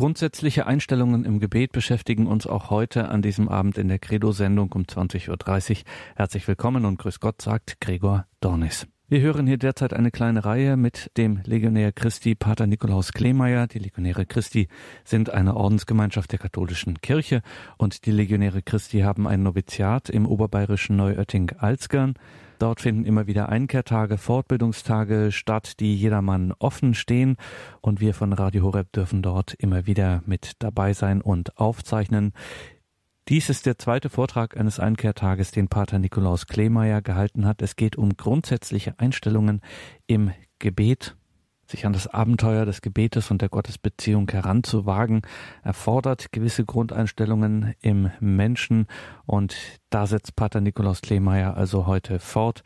Grundsätzliche Einstellungen im Gebet beschäftigen uns auch heute an diesem Abend in der Credo-Sendung um 20.30 Uhr. Herzlich willkommen und grüß Gott, sagt Gregor Dornis. Wir hören hier derzeit eine kleine Reihe mit dem Legionär Christi Pater Nikolaus Kleemeyer. Die Legionäre Christi sind eine Ordensgemeinschaft der katholischen Kirche und die Legionäre Christi haben ein Noviziat im oberbayerischen Neuötting-Alzgern. Dort finden immer wieder Einkehrtage, Fortbildungstage statt, die jedermann offen stehen. Und wir von Radio Horeb dürfen dort immer wieder mit dabei sein und aufzeichnen. Dies ist der zweite Vortrag eines Einkehrtages, den Pater Nikolaus Kleemeyer gehalten hat. Es geht um grundsätzliche Einstellungen im Gebet sich an das Abenteuer des Gebetes und der Gottesbeziehung heranzuwagen, erfordert gewisse Grundeinstellungen im Menschen und da setzt Pater Nikolaus Kleemeyer also heute fort.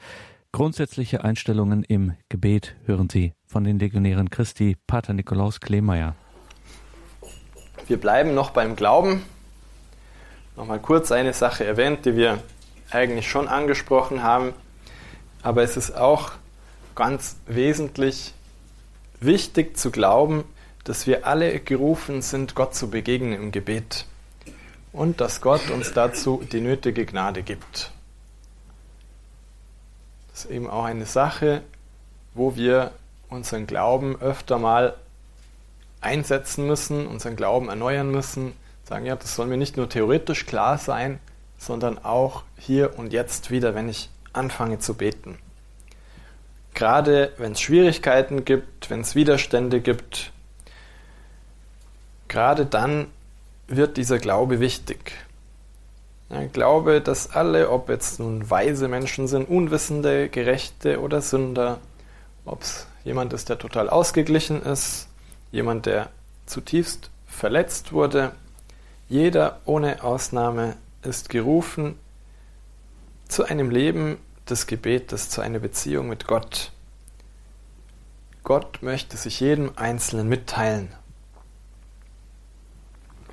Grundsätzliche Einstellungen im Gebet hören Sie von den Legionären Christi, Pater Nikolaus Kleemeyer. Wir bleiben noch beim Glauben. Nochmal kurz eine Sache erwähnt, die wir eigentlich schon angesprochen haben, aber es ist auch ganz wesentlich, wichtig zu glauben, dass wir alle gerufen sind, Gott zu begegnen im Gebet und dass Gott uns dazu die nötige Gnade gibt. Das ist eben auch eine Sache, wo wir unseren Glauben öfter mal einsetzen müssen, unseren Glauben erneuern müssen, sagen, ja, das soll mir nicht nur theoretisch klar sein, sondern auch hier und jetzt wieder, wenn ich anfange zu beten. Gerade wenn es Schwierigkeiten gibt, wenn es Widerstände gibt, gerade dann wird dieser Glaube wichtig. Ich glaube, dass alle, ob jetzt nun weise Menschen sind, Unwissende, Gerechte oder Sünder, ob es jemand ist, der total ausgeglichen ist, jemand, der zutiefst verletzt wurde, jeder ohne Ausnahme ist gerufen zu einem Leben des Gebetes, zu einer Beziehung mit Gott. Gott möchte sich jedem Einzelnen mitteilen.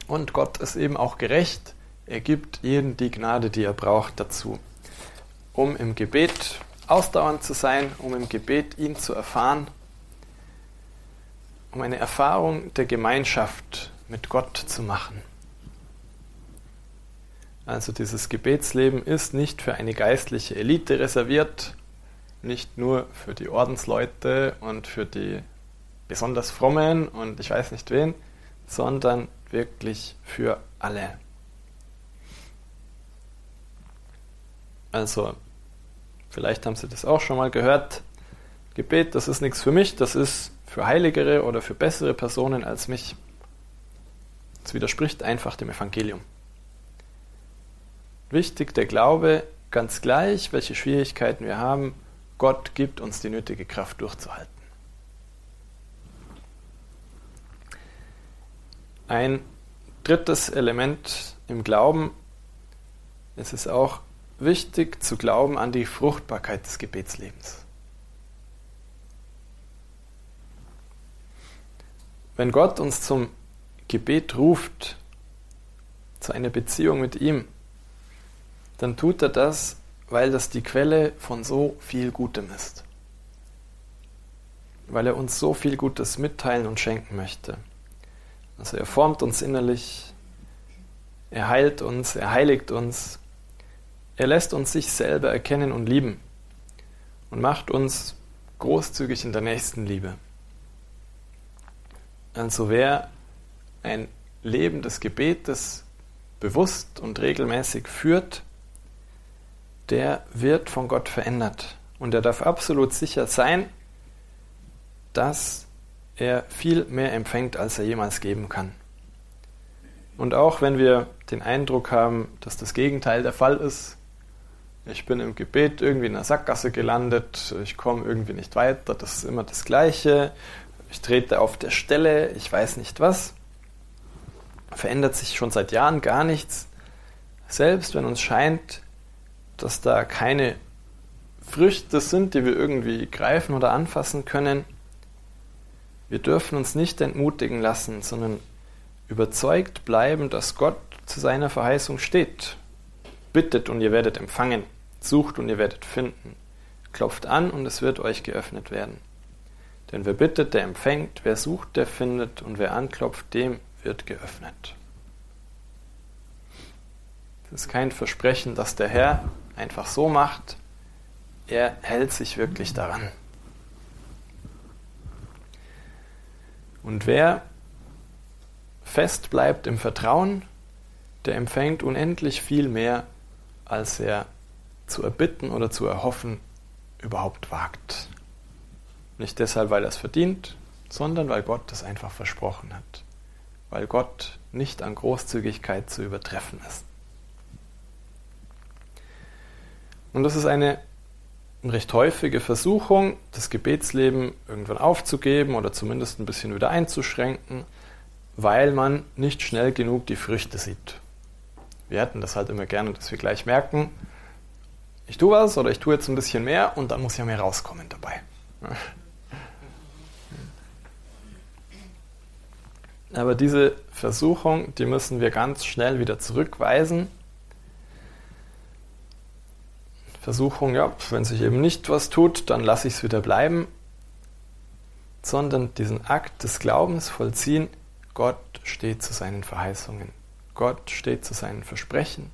Und Gott ist eben auch gerecht. Er gibt jedem die Gnade, die er braucht dazu, um im Gebet ausdauernd zu sein, um im Gebet ihn zu erfahren, um eine Erfahrung der Gemeinschaft mit Gott zu machen. Also dieses Gebetsleben ist nicht für eine geistliche Elite reserviert, nicht nur für die Ordensleute und für die besonders frommen und ich weiß nicht wen, sondern wirklich für alle. Also, vielleicht haben Sie das auch schon mal gehört. Gebet, das ist nichts für mich, das ist für heiligere oder für bessere Personen als mich. Das widerspricht einfach dem Evangelium. Wichtig der Glaube, ganz gleich, welche Schwierigkeiten wir haben, Gott gibt uns die nötige Kraft durchzuhalten. Ein drittes Element im Glauben, es ist auch wichtig zu glauben an die Fruchtbarkeit des Gebetslebens. Wenn Gott uns zum Gebet ruft, zu einer Beziehung mit ihm, dann tut er das, weil das die Quelle von so viel Gutem ist. Weil er uns so viel Gutes mitteilen und schenken möchte. Also er formt uns innerlich, er heilt uns, er heiligt uns, er lässt uns sich selber erkennen und lieben und macht uns großzügig in der nächsten Liebe. Also wer ein Leben des Gebetes bewusst und regelmäßig führt, der wird von Gott verändert. Und er darf absolut sicher sein, dass er viel mehr empfängt, als er jemals geben kann. Und auch wenn wir den Eindruck haben, dass das Gegenteil der Fall ist, ich bin im Gebet irgendwie in einer Sackgasse gelandet, ich komme irgendwie nicht weiter, das ist immer das Gleiche, ich trete auf der Stelle, ich weiß nicht was, verändert sich schon seit Jahren gar nichts. Selbst wenn uns scheint, dass da keine Früchte sind, die wir irgendwie greifen oder anfassen können. Wir dürfen uns nicht entmutigen lassen, sondern überzeugt bleiben, dass Gott zu seiner Verheißung steht. Bittet und ihr werdet empfangen, sucht und ihr werdet finden, klopft an und es wird euch geöffnet werden. Denn wer bittet, der empfängt, wer sucht, der findet und wer anklopft, dem wird geöffnet. Es ist kein Versprechen, dass der Herr einfach so macht. Er hält sich wirklich daran. Und wer fest bleibt im Vertrauen, der empfängt unendlich viel mehr, als er zu erbitten oder zu erhoffen überhaupt wagt. Nicht deshalb, weil er es verdient, sondern weil Gott es einfach versprochen hat. Weil Gott nicht an Großzügigkeit zu übertreffen ist. Und das ist eine recht häufige Versuchung, das Gebetsleben irgendwann aufzugeben oder zumindest ein bisschen wieder einzuschränken, weil man nicht schnell genug die Früchte sieht. Wir hätten das halt immer gerne, dass wir gleich merken, ich tue was oder ich tue jetzt ein bisschen mehr und dann muss ja mehr rauskommen dabei. Aber diese Versuchung, die müssen wir ganz schnell wieder zurückweisen. Versuchung, ja, wenn sich eben nicht was tut, dann lasse ich es wieder bleiben. Sondern diesen Akt des Glaubens vollziehen, Gott steht zu seinen Verheißungen. Gott steht zu seinen Versprechen.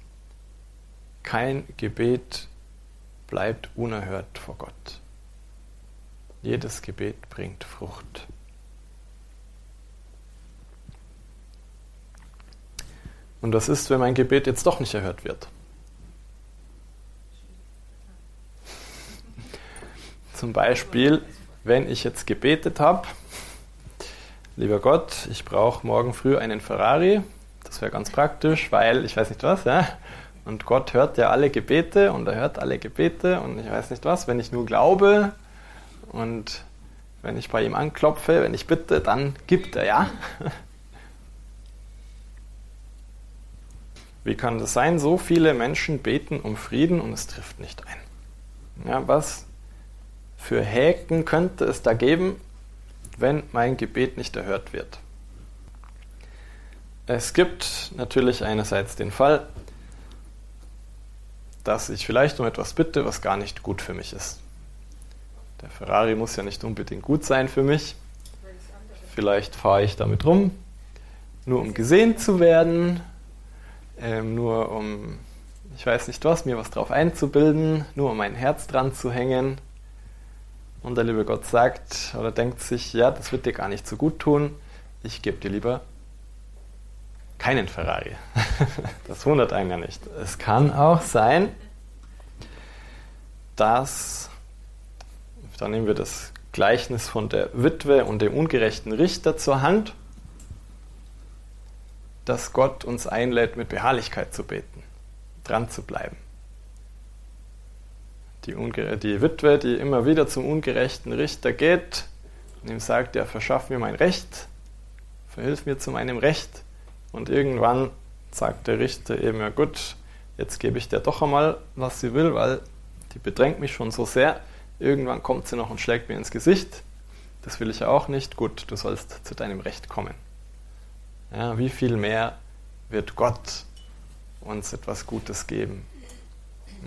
Kein Gebet bleibt unerhört vor Gott. Jedes Gebet bringt Frucht. Und was ist, wenn mein Gebet jetzt doch nicht erhört wird? Zum Beispiel, wenn ich jetzt gebetet habe, lieber Gott, ich brauche morgen früh einen Ferrari, das wäre ganz praktisch, weil ich weiß nicht was, ja. Und Gott hört ja alle Gebete und er hört alle Gebete und ich weiß nicht was, wenn ich nur glaube und wenn ich bei ihm anklopfe, wenn ich bitte, dann gibt er ja. Wie kann das sein? So viele Menschen beten um Frieden und es trifft nicht ein. Ja, was für Häken könnte es da geben, wenn mein Gebet nicht erhört wird? Es gibt natürlich einerseits den Fall, dass ich vielleicht um etwas bitte, was gar nicht gut für mich ist. Der Ferrari muss ja nicht unbedingt gut sein für mich. Vielleicht fahre ich damit rum, nur um gesehen zu werden, ähm, nur um, ich weiß nicht was, mir was drauf einzubilden, nur um mein Herz dran zu hängen. Und der liebe Gott sagt oder denkt sich, ja, das wird dir gar nicht so gut tun, ich gebe dir lieber keinen Ferrari. das wundert einen ja nicht. Es kann auch sein, dass, da nehmen wir das Gleichnis von der Witwe und dem ungerechten Richter zur Hand, dass Gott uns einlädt, mit Beharrlichkeit zu beten, dran zu bleiben. Die, die Witwe, die immer wieder zum ungerechten Richter geht und ihm sagt, ja, verschaff mir mein Recht, verhilf mir zu meinem Recht. Und irgendwann sagt der Richter eben, ja gut, jetzt gebe ich dir doch einmal, was sie will, weil die bedrängt mich schon so sehr. Irgendwann kommt sie noch und schlägt mir ins Gesicht. Das will ich ja auch nicht. Gut, du sollst zu deinem Recht kommen. Ja, wie viel mehr wird Gott uns etwas Gutes geben?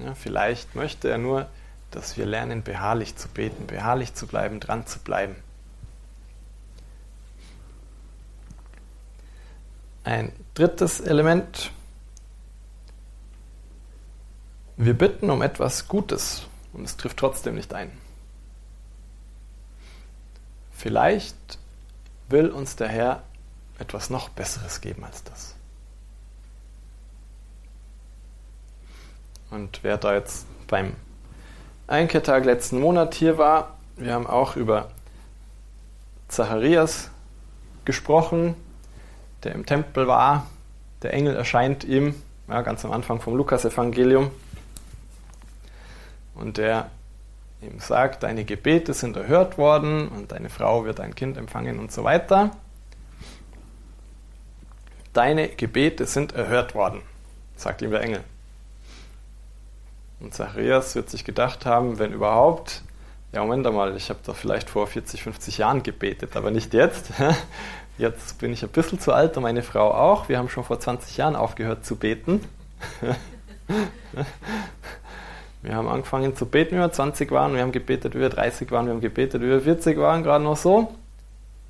Ja, vielleicht möchte er nur, dass wir lernen, beharrlich zu beten, beharrlich zu bleiben, dran zu bleiben. Ein drittes Element. Wir bitten um etwas Gutes und es trifft trotzdem nicht ein. Vielleicht will uns der Herr etwas noch Besseres geben als das. Und wer da jetzt beim Einkehrtag letzten Monat hier war, wir haben auch über Zacharias gesprochen, der im Tempel war. Der Engel erscheint ihm, ja, ganz am Anfang vom Lukas-Evangelium. Und der ihm sagt, deine Gebete sind erhört worden und deine Frau wird ein Kind empfangen und so weiter deine Gebete sind erhört worden, sagt ihm der Engel. Und Zacharias wird sich gedacht haben, wenn überhaupt, ja Moment einmal, ich habe doch vielleicht vor 40, 50 Jahren gebetet, aber nicht jetzt. Jetzt bin ich ein bisschen zu alt und meine Frau auch. Wir haben schon vor 20 Jahren aufgehört zu beten. Wir haben angefangen zu beten, wie wir 20 waren, wir haben gebetet, wie wir 30 waren, wir haben gebetet, wie wir 40 waren, gerade noch so.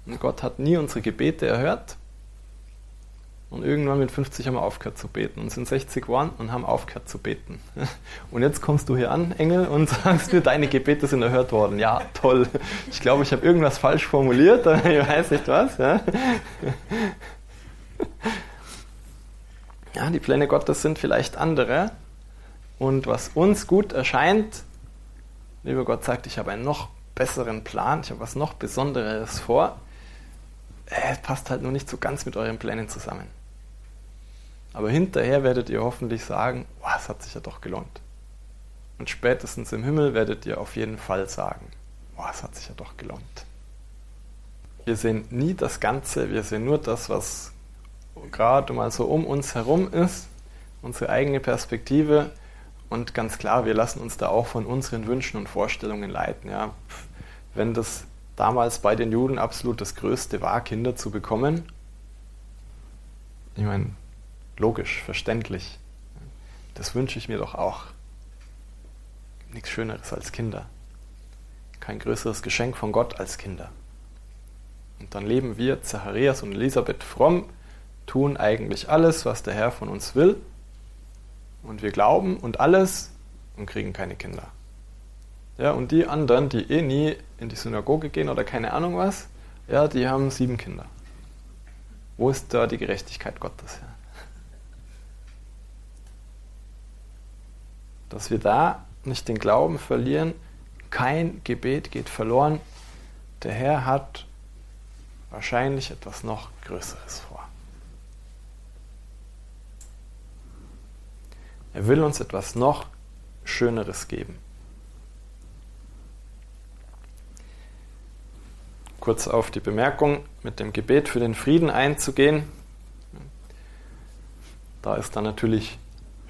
Und Gott hat nie unsere Gebete erhört. Und irgendwann mit 50 haben wir aufgehört zu beten und sind 60 geworden und haben aufgehört zu beten. Und jetzt kommst du hier an, Engel, und sagst mir, deine Gebete sind erhört worden. Ja, toll. Ich glaube, ich habe irgendwas falsch formuliert, ich weiß nicht was. Ja, die Pläne Gottes sind vielleicht andere. Und was uns gut erscheint, lieber Gott sagt, ich habe einen noch besseren Plan, ich habe was noch Besonderes vor. Es passt halt nur nicht so ganz mit euren Plänen zusammen. Aber hinterher werdet ihr hoffentlich sagen, oh, es hat sich ja doch gelohnt. Und spätestens im Himmel werdet ihr auf jeden Fall sagen, oh, es hat sich ja doch gelohnt. Wir sehen nie das Ganze, wir sehen nur das, was gerade mal so um uns herum ist, unsere eigene Perspektive. Und ganz klar, wir lassen uns da auch von unseren Wünschen und Vorstellungen leiten. Ja. Wenn das damals bei den Juden absolut das Größte war, Kinder zu bekommen, ich meine, logisch, verständlich. Das wünsche ich mir doch auch. Nichts Schöneres als Kinder. Kein größeres Geschenk von Gott als Kinder. Und dann leben wir, Zacharias und Elisabeth fromm, tun eigentlich alles, was der Herr von uns will. Und wir glauben und alles und kriegen keine Kinder. Ja, und die anderen, die eh nie in die Synagoge gehen oder keine Ahnung was, ja, die haben sieben Kinder. Wo ist da die Gerechtigkeit Gottes? Ja? Dass wir da nicht den Glauben verlieren. Kein Gebet geht verloren. Der Herr hat wahrscheinlich etwas noch Größeres vor. Er will uns etwas noch Schöneres geben. Kurz auf die Bemerkung mit dem Gebet für den Frieden einzugehen. Da ist dann natürlich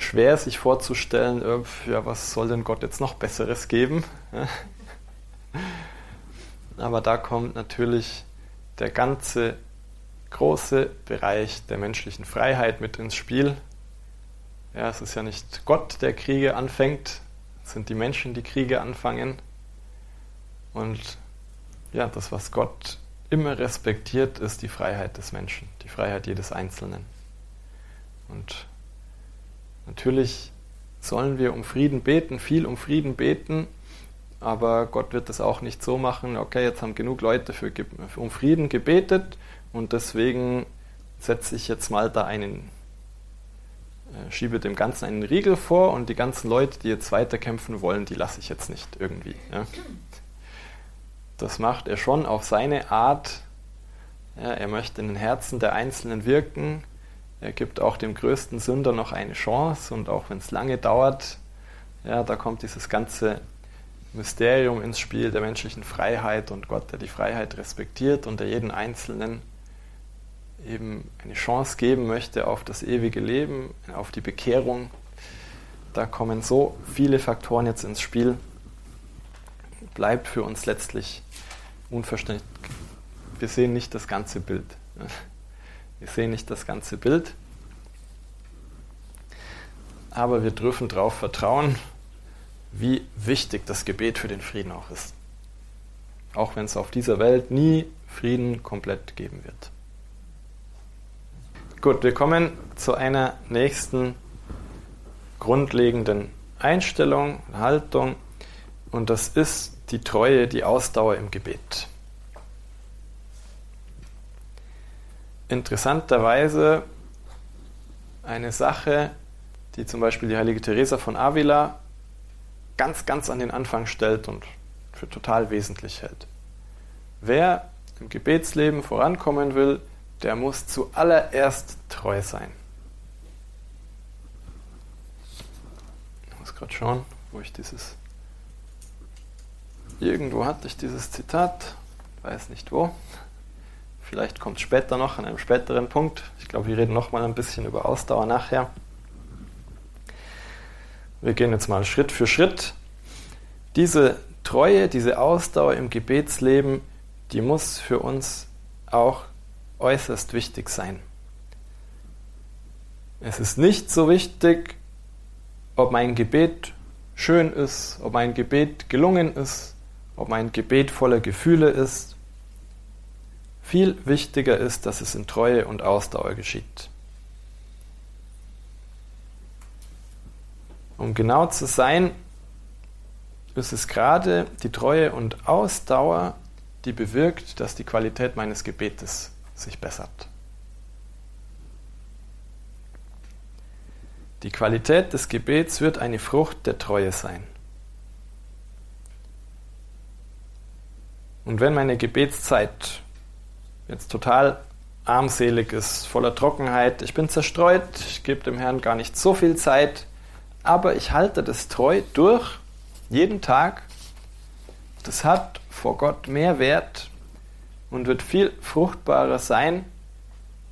schwer sich vorzustellen, äh, ja, was soll denn Gott jetzt noch Besseres geben? Aber da kommt natürlich der ganze große Bereich der menschlichen Freiheit mit ins Spiel. Ja, es ist ja nicht Gott, der Kriege anfängt, es sind die Menschen, die Kriege anfangen. Und ja, das, was Gott immer respektiert, ist die Freiheit des Menschen, die Freiheit jedes Einzelnen. Und Natürlich sollen wir um Frieden beten, viel um Frieden beten, aber Gott wird das auch nicht so machen, okay, jetzt haben genug Leute für, um Frieden gebetet und deswegen setze ich jetzt mal da einen, äh, schiebe dem Ganzen einen Riegel vor und die ganzen Leute, die jetzt weiterkämpfen wollen, die lasse ich jetzt nicht irgendwie. Ja. Das macht er schon auf seine Art. Ja, er möchte in den Herzen der Einzelnen wirken er gibt auch dem größten Sünder noch eine Chance und auch wenn es lange dauert, ja, da kommt dieses ganze Mysterium ins Spiel der menschlichen Freiheit und Gott, der die Freiheit respektiert und der jeden Einzelnen eben eine Chance geben möchte auf das ewige Leben, auf die Bekehrung. Da kommen so viele Faktoren jetzt ins Spiel. Bleibt für uns letztlich unverständlich. Wir sehen nicht das ganze Bild. Wir sehen nicht das ganze Bild, aber wir dürfen darauf vertrauen, wie wichtig das Gebet für den Frieden auch ist. Auch wenn es auf dieser Welt nie Frieden komplett geben wird. Gut, wir kommen zu einer nächsten grundlegenden Einstellung, Haltung, und das ist die Treue, die Ausdauer im Gebet. Interessanterweise eine Sache, die zum Beispiel die heilige Teresa von Avila ganz, ganz an den Anfang stellt und für total wesentlich hält. Wer im Gebetsleben vorankommen will, der muss zuallererst treu sein. Ich muss gerade schauen, wo ich dieses. Irgendwo hatte ich dieses Zitat, weiß nicht wo. Vielleicht kommt es später noch an einem späteren Punkt. Ich glaube, wir reden noch mal ein bisschen über Ausdauer nachher. Wir gehen jetzt mal Schritt für Schritt. Diese Treue, diese Ausdauer im Gebetsleben, die muss für uns auch äußerst wichtig sein. Es ist nicht so wichtig, ob mein Gebet schön ist, ob mein Gebet gelungen ist, ob mein Gebet voller Gefühle ist, viel wichtiger ist, dass es in Treue und Ausdauer geschieht. Um genau zu sein, ist es gerade die Treue und Ausdauer, die bewirkt, dass die Qualität meines Gebetes sich bessert. Die Qualität des Gebets wird eine Frucht der Treue sein. Und wenn meine Gebetszeit jetzt total armselig ist, voller Trockenheit, ich bin zerstreut, ich gebe dem Herrn gar nicht so viel Zeit, aber ich halte das treu durch, jeden Tag, das hat vor Gott mehr Wert und wird viel fruchtbarer sein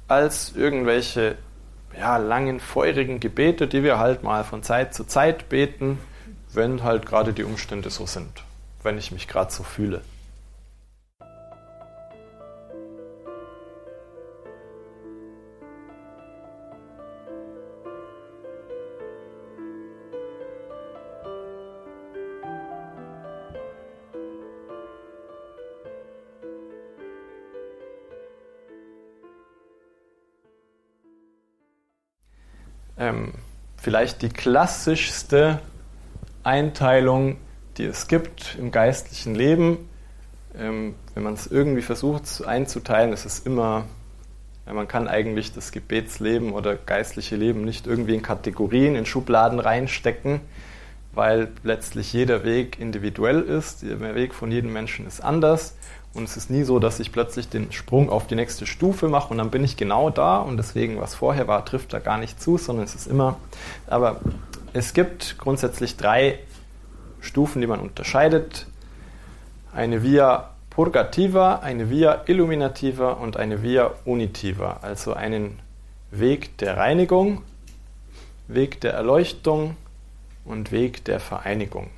als irgendwelche ja, langen, feurigen Gebete, die wir halt mal von Zeit zu Zeit beten, wenn halt gerade die Umstände so sind, wenn ich mich gerade so fühle. Ähm, vielleicht die klassischste Einteilung, die es gibt im geistlichen Leben. Ähm, wenn man es irgendwie versucht einzuteilen, ist es immer, ja, man kann eigentlich das Gebetsleben oder geistliche Leben nicht irgendwie in Kategorien, in Schubladen reinstecken, weil letztlich jeder Weg individuell ist, der Weg von jedem Menschen ist anders. Und es ist nie so, dass ich plötzlich den Sprung auf die nächste Stufe mache und dann bin ich genau da und deswegen, was vorher war, trifft da gar nicht zu, sondern es ist immer. Aber es gibt grundsätzlich drei Stufen, die man unterscheidet. Eine Via Purgativa, eine Via Illuminativa und eine Via Unitiva, also einen Weg der Reinigung, Weg der Erleuchtung und Weg der Vereinigung.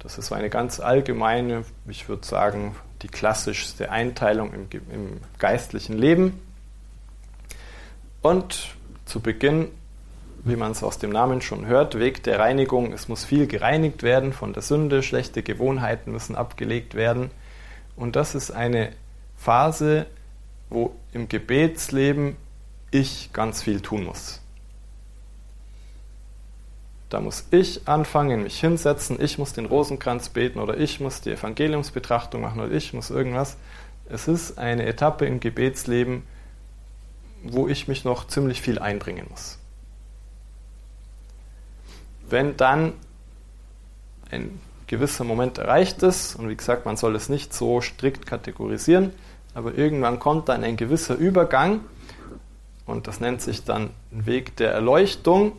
Das ist so eine ganz allgemeine, ich würde sagen, die klassischste Einteilung im, im geistlichen Leben. Und zu Beginn, wie man es aus dem Namen schon hört, Weg der Reinigung. Es muss viel gereinigt werden von der Sünde, schlechte Gewohnheiten müssen abgelegt werden. Und das ist eine Phase, wo im Gebetsleben ich ganz viel tun muss. Da muss ich anfangen, mich hinsetzen, ich muss den Rosenkranz beten oder ich muss die Evangeliumsbetrachtung machen oder ich muss irgendwas. Es ist eine Etappe im Gebetsleben, wo ich mich noch ziemlich viel einbringen muss. Wenn dann ein gewisser Moment erreicht ist, und wie gesagt, man soll es nicht so strikt kategorisieren, aber irgendwann kommt dann ein gewisser Übergang, und das nennt sich dann Weg der Erleuchtung,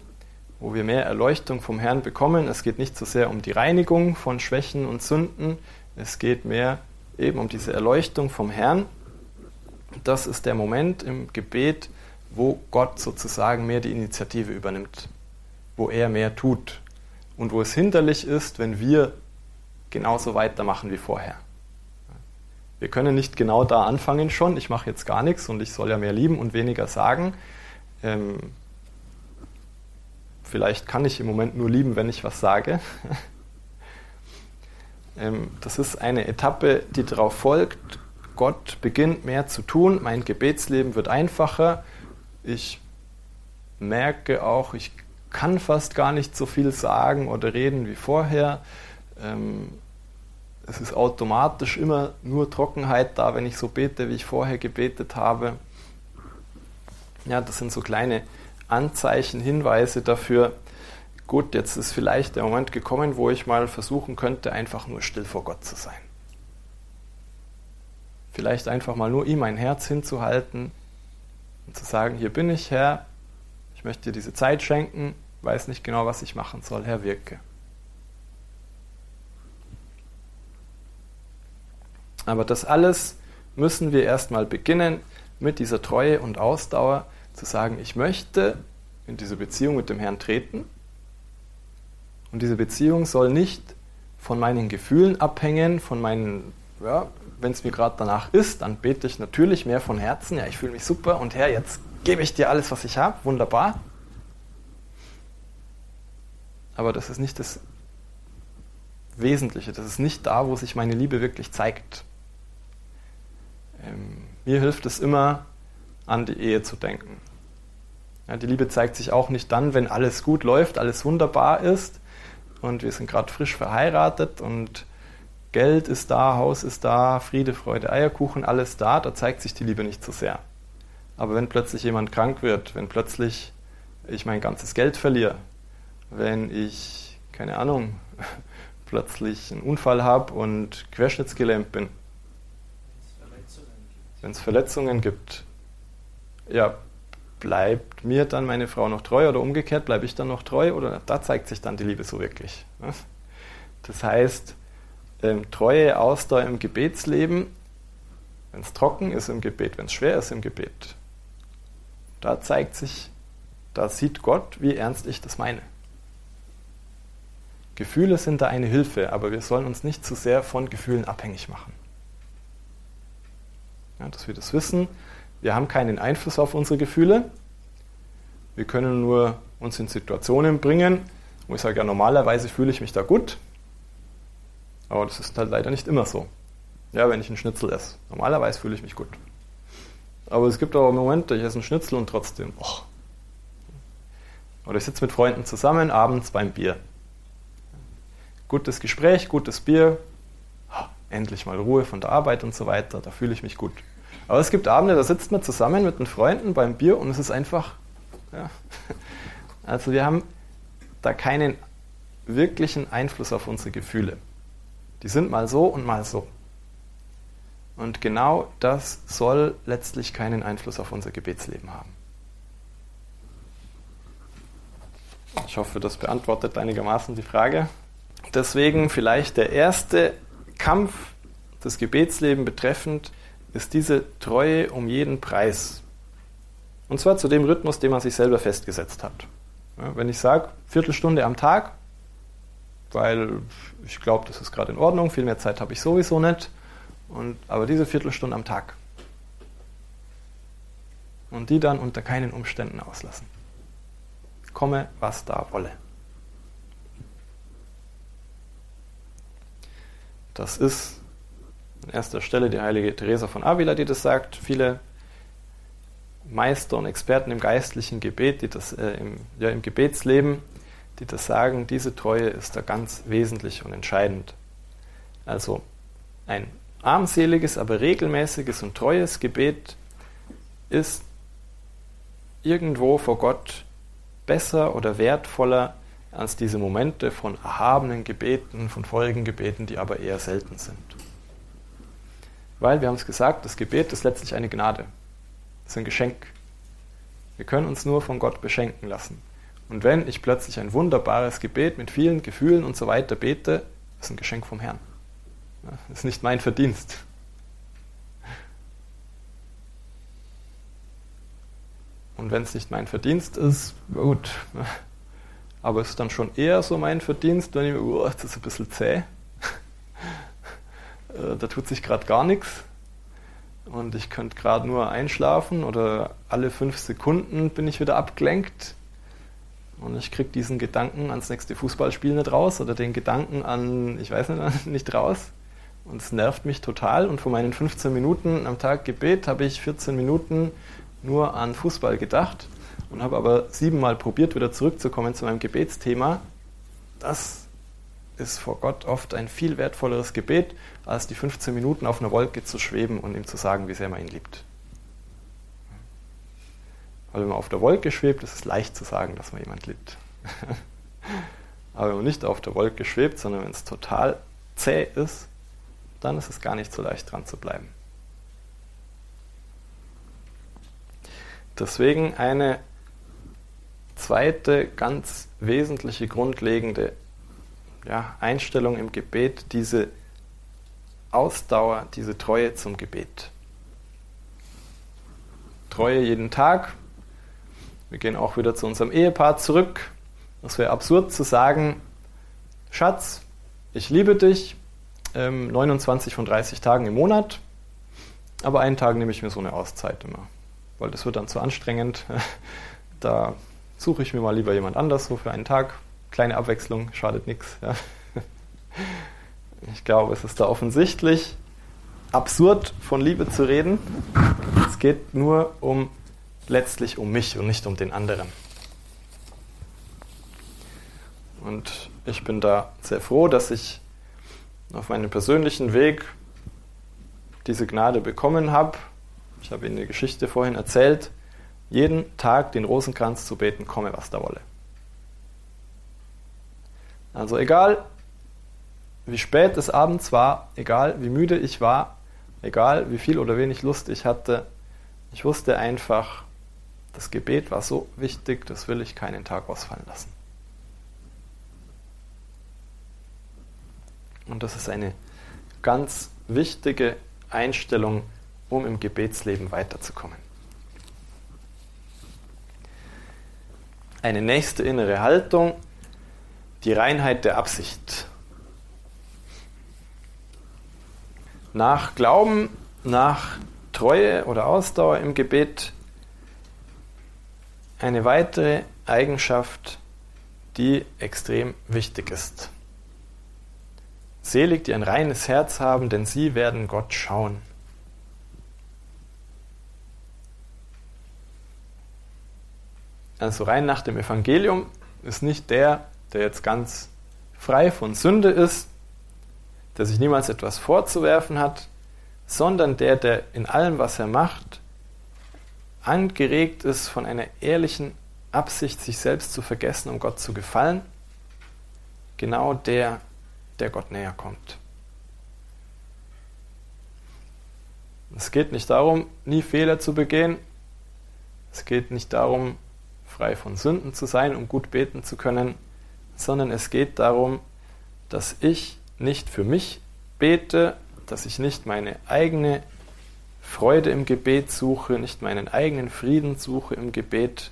wo wir mehr Erleuchtung vom Herrn bekommen. Es geht nicht so sehr um die Reinigung von Schwächen und Sünden, es geht mehr eben um diese Erleuchtung vom Herrn. Das ist der Moment im Gebet, wo Gott sozusagen mehr die Initiative übernimmt, wo er mehr tut und wo es hinderlich ist, wenn wir genauso weitermachen wie vorher. Wir können nicht genau da anfangen schon, ich mache jetzt gar nichts und ich soll ja mehr lieben und weniger sagen. Ähm, Vielleicht kann ich im Moment nur lieben, wenn ich was sage. Ähm, das ist eine Etappe, die darauf folgt. Gott beginnt mehr zu tun, mein Gebetsleben wird einfacher. Ich merke auch, ich kann fast gar nicht so viel sagen oder reden wie vorher. Ähm, es ist automatisch immer nur Trockenheit da, wenn ich so bete, wie ich vorher gebetet habe. Ja, das sind so kleine Anzeichen, Hinweise dafür, gut, jetzt ist vielleicht der Moment gekommen, wo ich mal versuchen könnte, einfach nur still vor Gott zu sein. Vielleicht einfach mal nur ihm ein Herz hinzuhalten und zu sagen, hier bin ich, Herr, ich möchte dir diese Zeit schenken, weiß nicht genau, was ich machen soll, Herr, wirke. Aber das alles müssen wir erstmal beginnen mit dieser Treue und Ausdauer, zu sagen, ich möchte in diese Beziehung mit dem Herrn treten. Und diese Beziehung soll nicht von meinen Gefühlen abhängen, von meinen, ja, wenn es mir gerade danach ist, dann bete ich natürlich mehr von Herzen. Ja, ich fühle mich super und Herr, jetzt gebe ich dir alles, was ich habe. Wunderbar. Aber das ist nicht das Wesentliche. Das ist nicht da, wo sich meine Liebe wirklich zeigt. Ähm, mir hilft es immer, an die Ehe zu denken. Ja, die Liebe zeigt sich auch nicht dann, wenn alles gut läuft, alles wunderbar ist und wir sind gerade frisch verheiratet und Geld ist da, Haus ist da, Friede, Freude, Eierkuchen, alles da, da zeigt sich die Liebe nicht so sehr. Aber wenn plötzlich jemand krank wird, wenn plötzlich ich mein ganzes Geld verliere, wenn ich, keine Ahnung, plötzlich einen Unfall habe und querschnittsgelähmt bin, wenn es Verletzungen gibt, ja, bleibt mir dann meine Frau noch treu oder umgekehrt, bleibe ich dann noch treu oder da zeigt sich dann die Liebe so wirklich. Ne? Das heißt, ähm, Treue, Ausdauer im Gebetsleben, wenn es trocken ist im Gebet, wenn es schwer ist im Gebet, da zeigt sich, da sieht Gott, wie ernst ich das meine. Gefühle sind da eine Hilfe, aber wir sollen uns nicht zu sehr von Gefühlen abhängig machen. Ja, dass wir das wissen, wir haben keinen Einfluss auf unsere Gefühle. Wir können nur uns in Situationen bringen, wo ich sage, ja, normalerweise fühle ich mich da gut. Aber das ist halt leider nicht immer so. Ja, wenn ich einen Schnitzel esse. Normalerweise fühle ich mich gut. Aber es gibt auch Momente, ich esse einen Schnitzel und trotzdem, oh. Oder ich sitze mit Freunden zusammen, abends beim Bier. Gutes Gespräch, gutes Bier, endlich mal Ruhe von der Arbeit und so weiter, da fühle ich mich gut. Aber es gibt Abende, da sitzt man zusammen mit den Freunden beim Bier und es ist einfach, ja. Also wir haben da keinen wirklichen Einfluss auf unsere Gefühle. Die sind mal so und mal so. Und genau das soll letztlich keinen Einfluss auf unser Gebetsleben haben. Ich hoffe, das beantwortet einigermaßen die Frage. Deswegen vielleicht der erste Kampf des Gebetslebens betreffend ist diese Treue um jeden Preis. Und zwar zu dem Rhythmus, den man sich selber festgesetzt hat. Ja, wenn ich sage, Viertelstunde am Tag, weil ich glaube, das ist gerade in Ordnung, viel mehr Zeit habe ich sowieso nicht, und, aber diese Viertelstunde am Tag. Und die dann unter keinen Umständen auslassen. Komme, was da wolle. Das ist an erster Stelle die heilige Teresa von Avila, die das sagt. Viele Meister und Experten im geistlichen Gebet, die das äh, im, ja, im Gebetsleben, die das sagen, diese Treue ist da ganz wesentlich und entscheidend. Also ein armseliges, aber regelmäßiges und treues Gebet ist irgendwo vor Gott besser oder wertvoller als diese Momente von erhabenen Gebeten, von Folgengebeten, die aber eher selten sind. Weil, wir haben es gesagt, das Gebet ist letztlich eine Gnade. Es ist ein Geschenk. Wir können uns nur von Gott beschenken lassen. Und wenn ich plötzlich ein wunderbares Gebet mit vielen Gefühlen und so weiter bete, ist ein Geschenk vom Herrn. Das ist nicht mein Verdienst. Und wenn es nicht mein Verdienst ist, gut. Aber es ist dann schon eher so mein Verdienst, wenn ich mir, oh, das ist ein bisschen zäh. Äh, da tut sich gerade gar nichts und ich könnte gerade nur einschlafen oder alle fünf Sekunden bin ich wieder abgelenkt. Und ich kriege diesen Gedanken ans nächste Fußballspiel nicht raus oder den Gedanken an, ich weiß nicht, nicht raus. Und es nervt mich total. Und von meinen 15 Minuten am Tag Gebet habe ich 14 Minuten nur an Fußball gedacht und habe aber siebenmal probiert, wieder zurückzukommen zu meinem Gebetsthema. Das ist vor Gott oft ein viel wertvolleres Gebet, als die 15 Minuten auf einer Wolke zu schweben und ihm zu sagen, wie sehr man ihn liebt. Weil wenn man auf der Wolke schwebt, ist es leicht zu sagen, dass man jemand liebt. Aber wenn man nicht auf der Wolke schwebt, sondern wenn es total zäh ist, dann ist es gar nicht so leicht dran zu bleiben. Deswegen eine zweite ganz wesentliche, grundlegende ja, Einstellung im Gebet, diese Ausdauer, diese Treue zum Gebet. Treue jeden Tag. Wir gehen auch wieder zu unserem Ehepaar zurück. Es wäre absurd zu sagen, Schatz, ich liebe dich, ähm, 29 von 30 Tagen im Monat, aber einen Tag nehme ich mir so eine Auszeit immer, weil das wird dann zu anstrengend. Da suche ich mir mal lieber jemand anders so für einen Tag, kleine Abwechslung, schadet nichts. Ja. Ich glaube, es ist da offensichtlich absurd von Liebe zu reden. Es geht nur um letztlich um mich und nicht um den anderen. Und ich bin da sehr froh, dass ich auf meinem persönlichen Weg diese Gnade bekommen habe. Ich habe Ihnen eine Geschichte vorhin erzählt. Jeden Tag den Rosenkranz zu beten, komme was da wolle. Also egal, wie spät es abends war, egal wie müde ich war, egal wie viel oder wenig Lust ich hatte, ich wusste einfach, das Gebet war so wichtig, das will ich keinen Tag ausfallen lassen. Und das ist eine ganz wichtige Einstellung, um im Gebetsleben weiterzukommen. Eine nächste innere Haltung, die Reinheit der Absicht. Nach Glauben, nach Treue oder Ausdauer im Gebet eine weitere Eigenschaft, die extrem wichtig ist. Selig, die ein reines Herz haben, denn sie werden Gott schauen. Also rein nach dem Evangelium ist nicht der, der jetzt ganz frei von Sünde ist, der sich niemals etwas vorzuwerfen hat, sondern der, der in allem, was er macht, angeregt ist von einer ehrlichen Absicht, sich selbst zu vergessen, um Gott zu gefallen, genau der, der Gott näher kommt. Es geht nicht darum, nie Fehler zu begehen. Es geht nicht darum, frei von Sünden zu sein, um gut beten zu können, sondern es geht darum, dass ich nicht für mich bete, dass ich nicht meine eigene Freude im Gebet suche, nicht meinen eigenen Frieden suche im Gebet,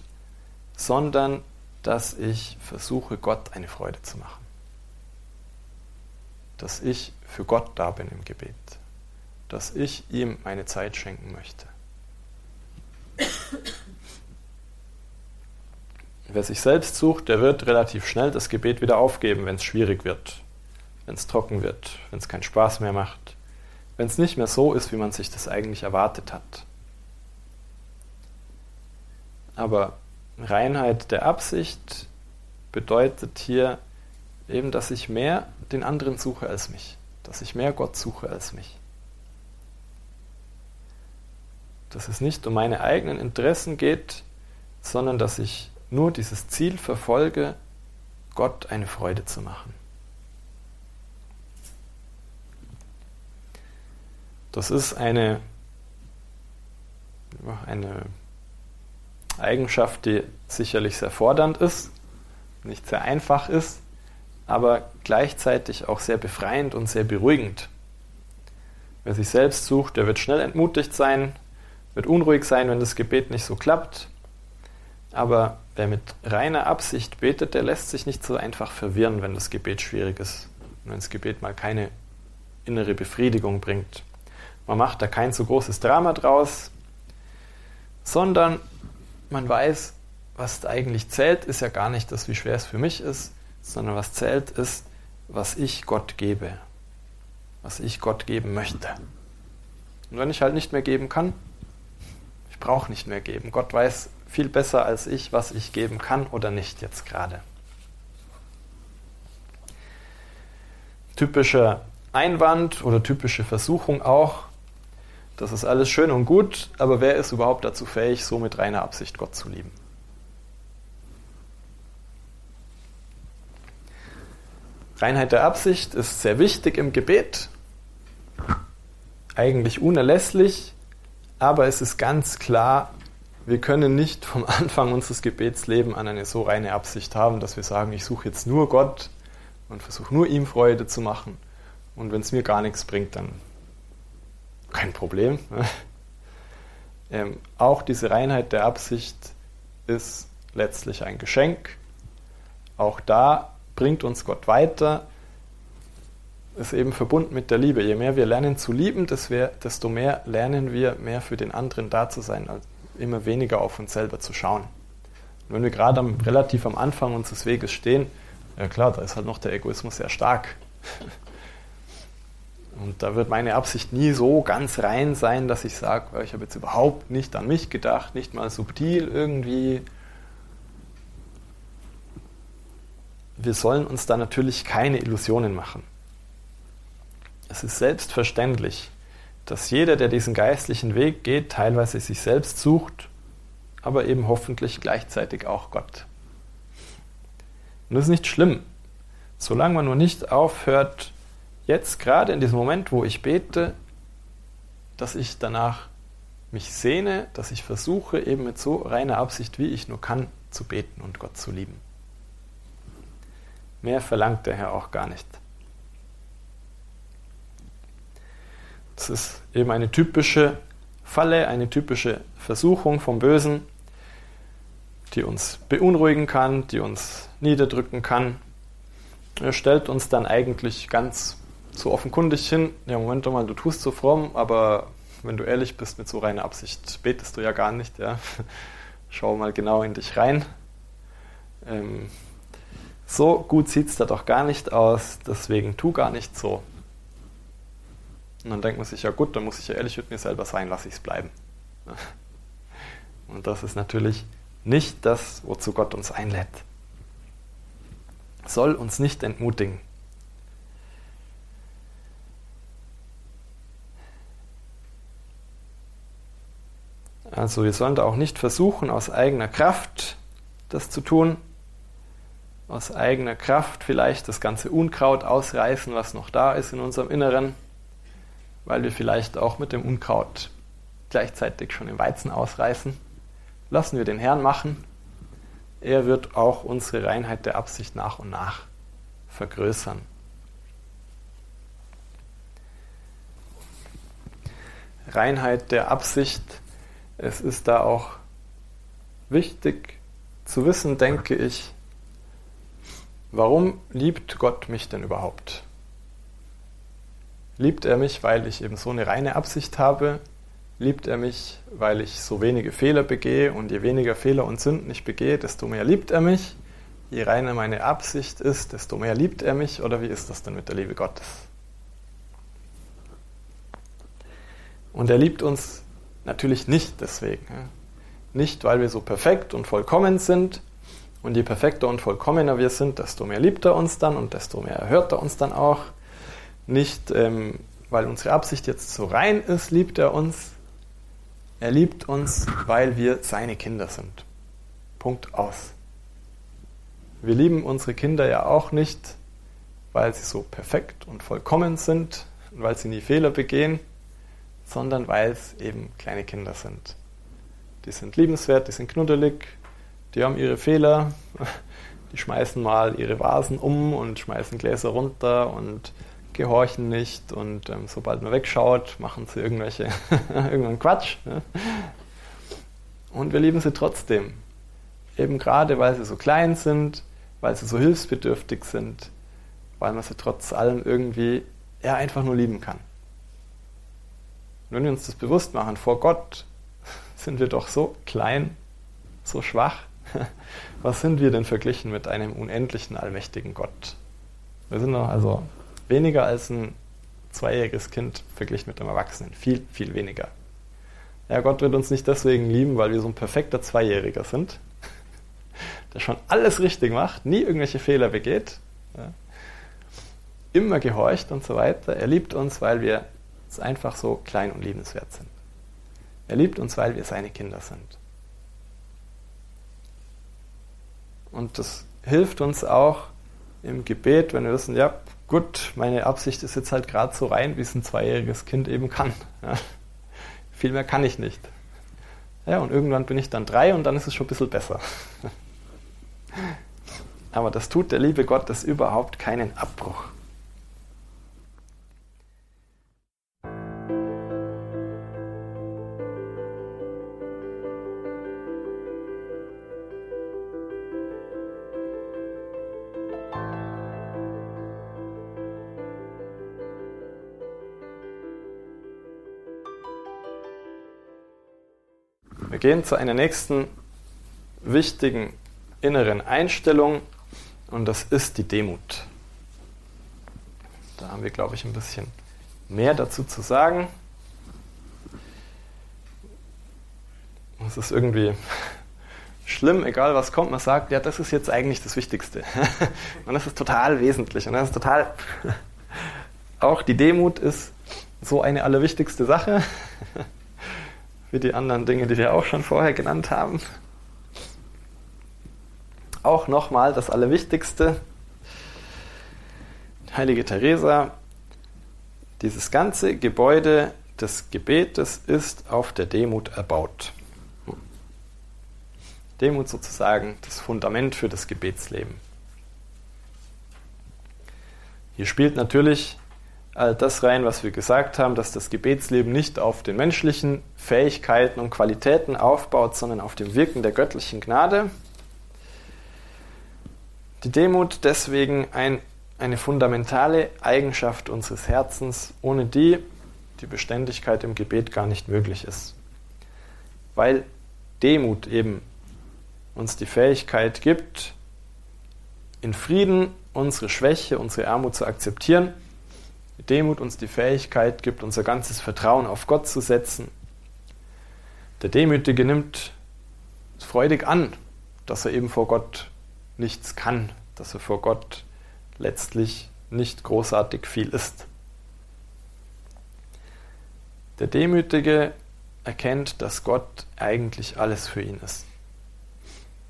sondern dass ich versuche, Gott eine Freude zu machen. Dass ich für Gott da bin im Gebet. Dass ich ihm meine Zeit schenken möchte. Wer sich selbst sucht, der wird relativ schnell das Gebet wieder aufgeben, wenn es schwierig wird, wenn es trocken wird, wenn es keinen Spaß mehr macht, wenn es nicht mehr so ist, wie man sich das eigentlich erwartet hat. Aber Reinheit der Absicht bedeutet hier eben, dass ich mehr den anderen suche als mich, dass ich mehr Gott suche als mich. Dass es nicht um meine eigenen Interessen geht, sondern dass ich nur dieses Ziel verfolge, Gott eine Freude zu machen. Das ist eine, eine Eigenschaft, die sicherlich sehr fordernd ist, nicht sehr einfach ist, aber gleichzeitig auch sehr befreiend und sehr beruhigend. Wer sich selbst sucht, der wird schnell entmutigt sein, wird unruhig sein, wenn das Gebet nicht so klappt. Aber wer mit reiner Absicht betet, der lässt sich nicht so einfach verwirren, wenn das Gebet schwierig ist, wenn das Gebet mal keine innere Befriedigung bringt. Man macht da kein so großes Drama draus, sondern man weiß, was eigentlich zählt, ist ja gar nicht das, wie schwer es für mich ist, sondern was zählt, ist, was ich Gott gebe, was ich Gott geben möchte. Und wenn ich halt nicht mehr geben kann, ich brauche nicht mehr geben. Gott weiß viel besser als ich, was ich geben kann oder nicht jetzt gerade. Typischer Einwand oder typische Versuchung auch, das ist alles schön und gut, aber wer ist überhaupt dazu fähig, so mit reiner Absicht Gott zu lieben? Reinheit der Absicht ist sehr wichtig im Gebet, eigentlich unerlässlich, aber es ist ganz klar, wir können nicht vom Anfang unseres Gebetslebens an eine so reine Absicht haben, dass wir sagen, ich suche jetzt nur Gott und versuche nur ihm Freude zu machen. Und wenn es mir gar nichts bringt, dann kein Problem. ähm, auch diese Reinheit der Absicht ist letztlich ein Geschenk. Auch da bringt uns Gott weiter, ist eben verbunden mit der Liebe. Je mehr wir lernen zu lieben, desto mehr lernen wir, mehr für den anderen da zu sein, immer weniger auf uns selber zu schauen. Und wenn wir gerade am, relativ am Anfang unseres Weges stehen, ja klar, da ist halt noch der Egoismus sehr stark. Und da wird meine Absicht nie so ganz rein sein, dass ich sage, ich habe jetzt überhaupt nicht an mich gedacht, nicht mal subtil irgendwie. Wir sollen uns da natürlich keine Illusionen machen. Es ist selbstverständlich, dass jeder, der diesen geistlichen Weg geht, teilweise sich selbst sucht, aber eben hoffentlich gleichzeitig auch Gott. Und das ist nicht schlimm, solange man nur nicht aufhört, jetzt gerade in diesem Moment, wo ich bete, dass ich danach mich sehne, dass ich versuche, eben mit so reiner Absicht, wie ich nur kann, zu beten und Gott zu lieben. Mehr verlangt der Herr auch gar nicht. Das ist eben eine typische Falle, eine typische Versuchung vom Bösen, die uns beunruhigen kann, die uns niederdrücken kann. Er stellt uns dann eigentlich ganz so offenkundig hin, ja Moment mal, du tust so fromm, aber wenn du ehrlich bist, mit so reiner Absicht betest du ja gar nicht, ja. Schau mal genau in dich rein. Ähm, so gut sieht es da doch gar nicht aus, deswegen tu gar nicht so. Und dann denkt man sich, ja gut, dann muss ich ja ehrlich mit mir selber sein, lasse ich es bleiben. Und das ist natürlich nicht das, wozu Gott uns einlädt. Soll uns nicht entmutigen. Also wir sollen da auch nicht versuchen, aus eigener Kraft das zu tun, aus eigener Kraft vielleicht das ganze Unkraut ausreißen, was noch da ist in unserem Inneren weil wir vielleicht auch mit dem Unkraut gleichzeitig schon den Weizen ausreißen. Lassen wir den Herrn machen. Er wird auch unsere Reinheit der Absicht nach und nach vergrößern. Reinheit der Absicht, es ist da auch wichtig zu wissen, denke ich, warum liebt Gott mich denn überhaupt? Liebt er mich, weil ich eben so eine reine Absicht habe? Liebt er mich, weil ich so wenige Fehler begehe und je weniger Fehler und Sünden ich begehe, desto mehr liebt er mich? Je reiner meine Absicht ist, desto mehr liebt er mich? Oder wie ist das denn mit der Liebe Gottes? Und er liebt uns natürlich nicht deswegen. Nicht, weil wir so perfekt und vollkommen sind. Und je perfekter und vollkommener wir sind, desto mehr liebt er uns dann und desto mehr hört er uns dann auch nicht, ähm, weil unsere Absicht jetzt so rein ist, liebt er uns. Er liebt uns, weil wir seine Kinder sind. Punkt aus. Wir lieben unsere Kinder ja auch nicht, weil sie so perfekt und vollkommen sind, weil sie nie Fehler begehen, sondern weil es eben kleine Kinder sind. Die sind liebenswert, die sind knuddelig, die haben ihre Fehler, die schmeißen mal ihre Vasen um und schmeißen Gläser runter und gehorchen nicht und ähm, sobald man wegschaut, machen sie irgendwelche irgendeinen Quatsch. Ne? Und wir lieben sie trotzdem. Eben gerade, weil sie so klein sind, weil sie so hilfsbedürftig sind, weil man sie trotz allem irgendwie ja, einfach nur lieben kann. Und wenn wir uns das bewusst machen, vor Gott sind wir doch so klein, so schwach. Was sind wir denn verglichen mit einem unendlichen, allmächtigen Gott? Wir sind doch also weniger als ein zweijähriges Kind verglichen mit einem Erwachsenen. Viel, viel weniger. Ja, Gott wird uns nicht deswegen lieben, weil wir so ein perfekter Zweijähriger sind, der schon alles richtig macht, nie irgendwelche Fehler begeht, ja, immer gehorcht und so weiter. Er liebt uns, weil wir einfach so klein und liebenswert sind. Er liebt uns, weil wir seine Kinder sind. Und das hilft uns auch im Gebet, wenn wir wissen, ja, gut, meine Absicht ist jetzt halt gerade so rein, wie es ein zweijähriges Kind eben kann. Ja. Viel mehr kann ich nicht. Ja, und irgendwann bin ich dann drei und dann ist es schon ein bisschen besser. Aber das tut der liebe Gottes überhaupt keinen Abbruch. Gehen zu einer nächsten wichtigen inneren Einstellung und das ist die Demut. Da haben wir, glaube ich, ein bisschen mehr dazu zu sagen. Es ist irgendwie schlimm, egal was kommt, man sagt, ja, das ist jetzt eigentlich das Wichtigste. und das ist total wesentlich. Und das ist total. Auch die Demut ist so eine allerwichtigste Sache. Wie die anderen Dinge, die wir auch schon vorher genannt haben. Auch nochmal das Allerwichtigste. Heilige Teresa, dieses ganze Gebäude des Gebetes ist auf der Demut erbaut. Demut sozusagen das Fundament für das Gebetsleben. Hier spielt natürlich all das rein, was wir gesagt haben, dass das Gebetsleben nicht auf den menschlichen Fähigkeiten und Qualitäten aufbaut, sondern auf dem Wirken der göttlichen Gnade. Die Demut deswegen ein, eine fundamentale Eigenschaft unseres Herzens, ohne die die Beständigkeit im Gebet gar nicht möglich ist. Weil Demut eben uns die Fähigkeit gibt, in Frieden unsere Schwäche, unsere Armut zu akzeptieren. Demut uns die Fähigkeit gibt, unser ganzes Vertrauen auf Gott zu setzen. Der Demütige nimmt es freudig an, dass er eben vor Gott nichts kann, dass er vor Gott letztlich nicht großartig viel ist. Der Demütige erkennt, dass Gott eigentlich alles für ihn ist.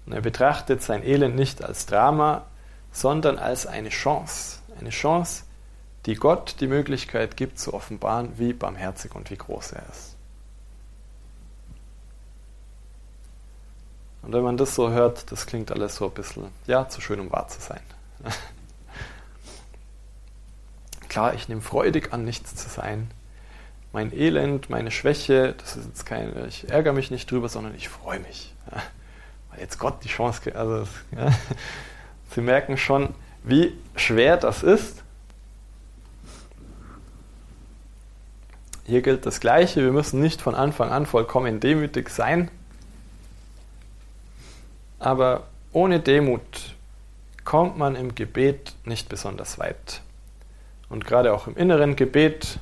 Und er betrachtet sein Elend nicht als Drama, sondern als eine Chance. Eine Chance, die Gott die Möglichkeit gibt zu offenbaren, wie barmherzig und wie groß er ist. Und wenn man das so hört, das klingt alles so ein bisschen, ja, zu schön, um wahr zu sein. Klar, ich nehme freudig an, nichts zu sein. Mein Elend, meine Schwäche, das ist jetzt kein, ich ärgere mich nicht drüber, sondern ich freue mich jetzt Gott die Chance, also ja, Sie merken schon, wie schwer das ist. Hier gilt das Gleiche, wir müssen nicht von Anfang an vollkommen demütig sein, aber ohne Demut kommt man im Gebet nicht besonders weit. Und gerade auch im inneren Gebet,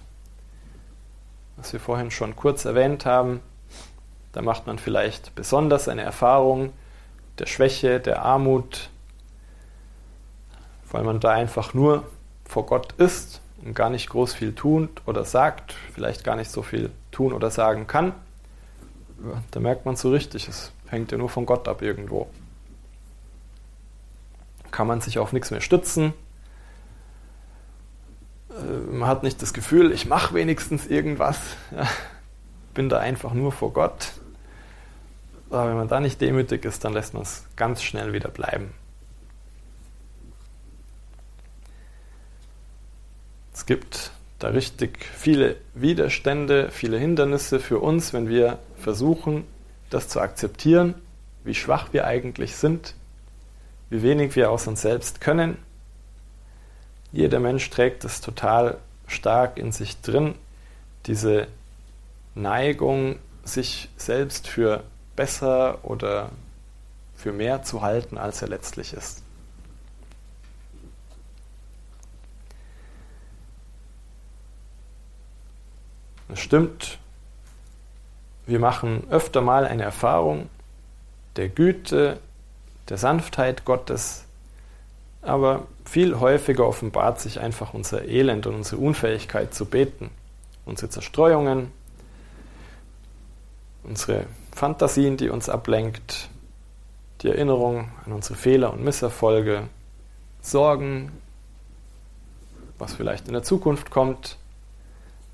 was wir vorhin schon kurz erwähnt haben, da macht man vielleicht besonders eine Erfahrung der Schwäche, der Armut, weil man da einfach nur vor Gott ist gar nicht groß viel tun oder sagt, vielleicht gar nicht so viel tun oder sagen kann, da merkt man so richtig, es hängt ja nur von Gott ab irgendwo. Kann man sich auf nichts mehr stützen. Äh, man hat nicht das Gefühl, ich mache wenigstens irgendwas. Bin da einfach nur vor Gott. Aber wenn man da nicht demütig ist, dann lässt man es ganz schnell wieder bleiben. Es gibt da richtig viele Widerstände, viele Hindernisse für uns, wenn wir versuchen, das zu akzeptieren, wie schwach wir eigentlich sind, wie wenig wir aus uns selbst können. Jeder Mensch trägt es total stark in sich drin, diese Neigung, sich selbst für besser oder für mehr zu halten, als er letztlich ist. Es stimmt, wir machen öfter mal eine Erfahrung der Güte, der Sanftheit Gottes, aber viel häufiger offenbart sich einfach unser Elend und unsere Unfähigkeit zu beten, unsere Zerstreuungen, unsere Fantasien, die uns ablenkt, die Erinnerung an unsere Fehler und Misserfolge, Sorgen, was vielleicht in der Zukunft kommt.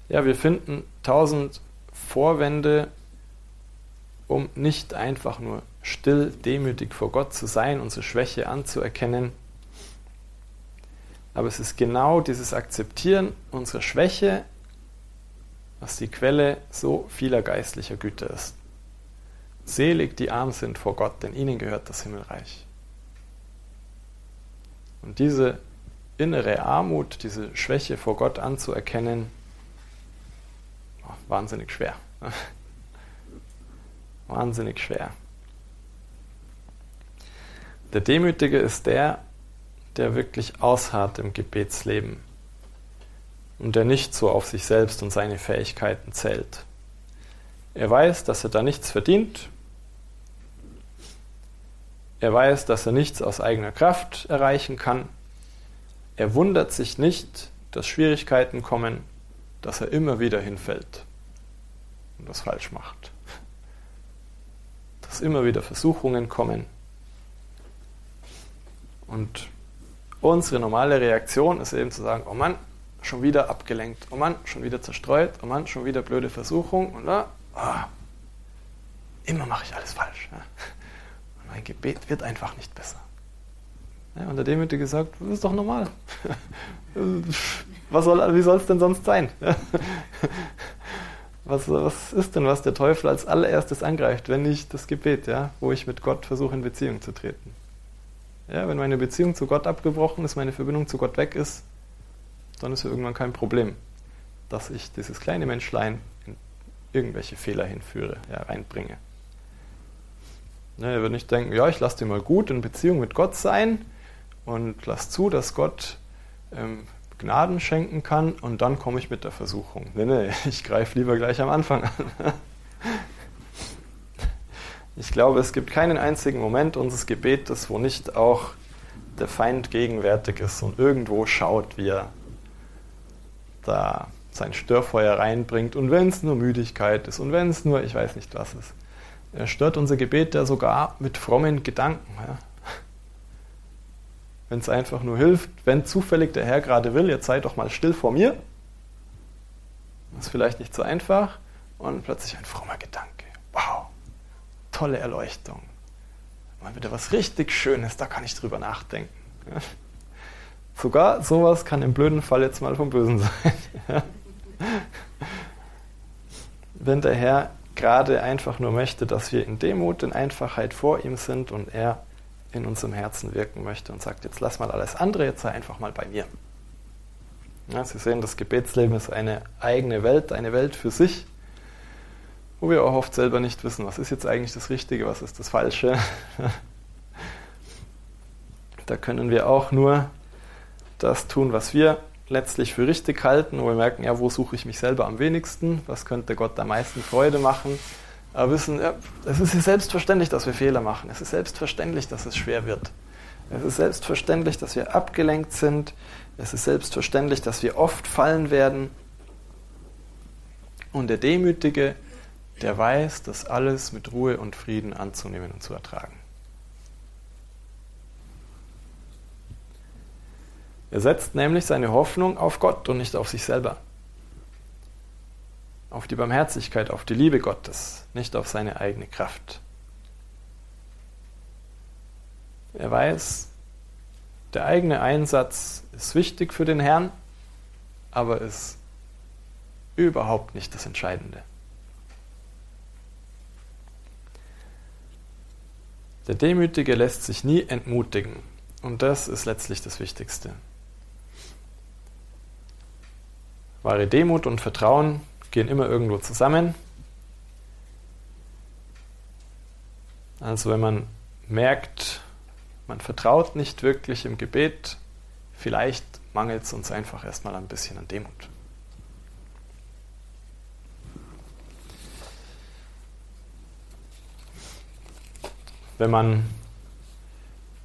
Ja, wir finden tausend Vorwände, um nicht einfach nur still, demütig vor Gott zu sein, unsere Schwäche anzuerkennen. Aber es ist genau dieses Akzeptieren unserer Schwäche, was die Quelle so vieler geistlicher Güter ist. Selig die arm sind vor Gott, denn ihnen gehört das Himmelreich. Und diese innere Armut, diese Schwäche vor Gott anzuerkennen, wahnsinnig schwer. wahnsinnig schwer. Der Demütige ist der, der wirklich ausharrt im Gebetsleben. und der nicht so auf sich selbst und seine Fähigkeiten zählt. Er weiß, dass er da nichts verdient. Er weiß, dass er nichts aus eigener Kraft erreichen kann. Er wundert sich nicht, dass Schwierigkeiten kommen, dass er immer wieder hinfällt und das falsch macht. Dass immer wieder Versuchungen kommen. Und unsere normale Reaktion ist eben zu sagen, oh Mann, schon wieder abgelenkt, oh Mann, schon wieder zerstreut, oh Mann, schon wieder blöde Versuchung und da, oh, immer mache ich alles falsch. Ja. Und mein Gebet wird einfach nicht besser. Ja, und der Demütige gesagt, das ist doch normal. was soll, wie soll es denn sonst sein? Was, was ist denn, was der Teufel als allererstes angreift, wenn nicht das Gebet, ja, wo ich mit Gott versuche, in Beziehung zu treten? Ja, wenn meine Beziehung zu Gott abgebrochen ist, meine Verbindung zu Gott weg ist, dann ist ja irgendwann kein Problem, dass ich dieses kleine Menschlein in irgendwelche Fehler hinführe, ja, reinbringe. Ja, er wird nicht denken, ja, ich lasse dir mal gut in Beziehung mit Gott sein, und lass zu, dass Gott ähm, Gnaden schenken kann und dann komme ich mit der Versuchung. Nee, nee, ich greife lieber gleich am Anfang an. Ich glaube, es gibt keinen einzigen Moment unseres Gebetes, wo nicht auch der Feind gegenwärtig ist und irgendwo schaut, wie er da sein Störfeuer reinbringt und wenn es nur Müdigkeit ist und wenn es nur, ich weiß nicht was ist. Er stört unser Gebet ja sogar mit frommen Gedanken. Ja wenn es einfach nur hilft, wenn zufällig der Herr gerade will, jetzt sei doch mal still vor mir. Das ist vielleicht nicht so einfach. Und plötzlich ein frommer Gedanke. Wow, tolle Erleuchtung. Mal wieder was richtig Schönes, da kann ich drüber nachdenken. Sogar sowas kann im blöden Fall jetzt mal vom Bösen sein. Wenn der Herr gerade einfach nur möchte, dass wir in Demut, in Einfachheit vor ihm sind und er in unserem Herzen wirken möchte und sagt, jetzt lass mal alles andere, jetzt sei einfach mal bei mir. Ja, Sie sehen, das Gebetsleben ist eine eigene Welt, eine Welt für sich, wo wir auch oft selber nicht wissen, was ist jetzt eigentlich das Richtige, was ist das Falsche. da können wir auch nur das tun, was wir letztlich für richtig halten, wo wir merken, ja, wo suche ich mich selber am wenigsten, was könnte Gott am meisten Freude machen aber wissen, ja, es ist selbstverständlich, dass wir Fehler machen. Es ist selbstverständlich, dass es schwer wird. Es ist selbstverständlich, dass wir abgelenkt sind. Es ist selbstverständlich, dass wir oft fallen werden. Und der Demütige, der weiß, das alles mit Ruhe und Frieden anzunehmen und zu ertragen. Er setzt nämlich seine Hoffnung auf Gott und nicht auf sich selber auf die Barmherzigkeit, auf die Liebe Gottes, nicht auf seine eigene Kraft. Er weiß, der eigene Einsatz ist wichtig für den Herrn, aber ist überhaupt nicht das Entscheidende. Der Demütige lässt sich nie entmutigen und das ist letztlich das Wichtigste. Wahre Demut und Vertrauen gehen immer irgendwo zusammen. Also wenn man merkt, man vertraut nicht wirklich im Gebet, vielleicht mangelt es uns einfach erstmal ein bisschen an Demut. Wenn man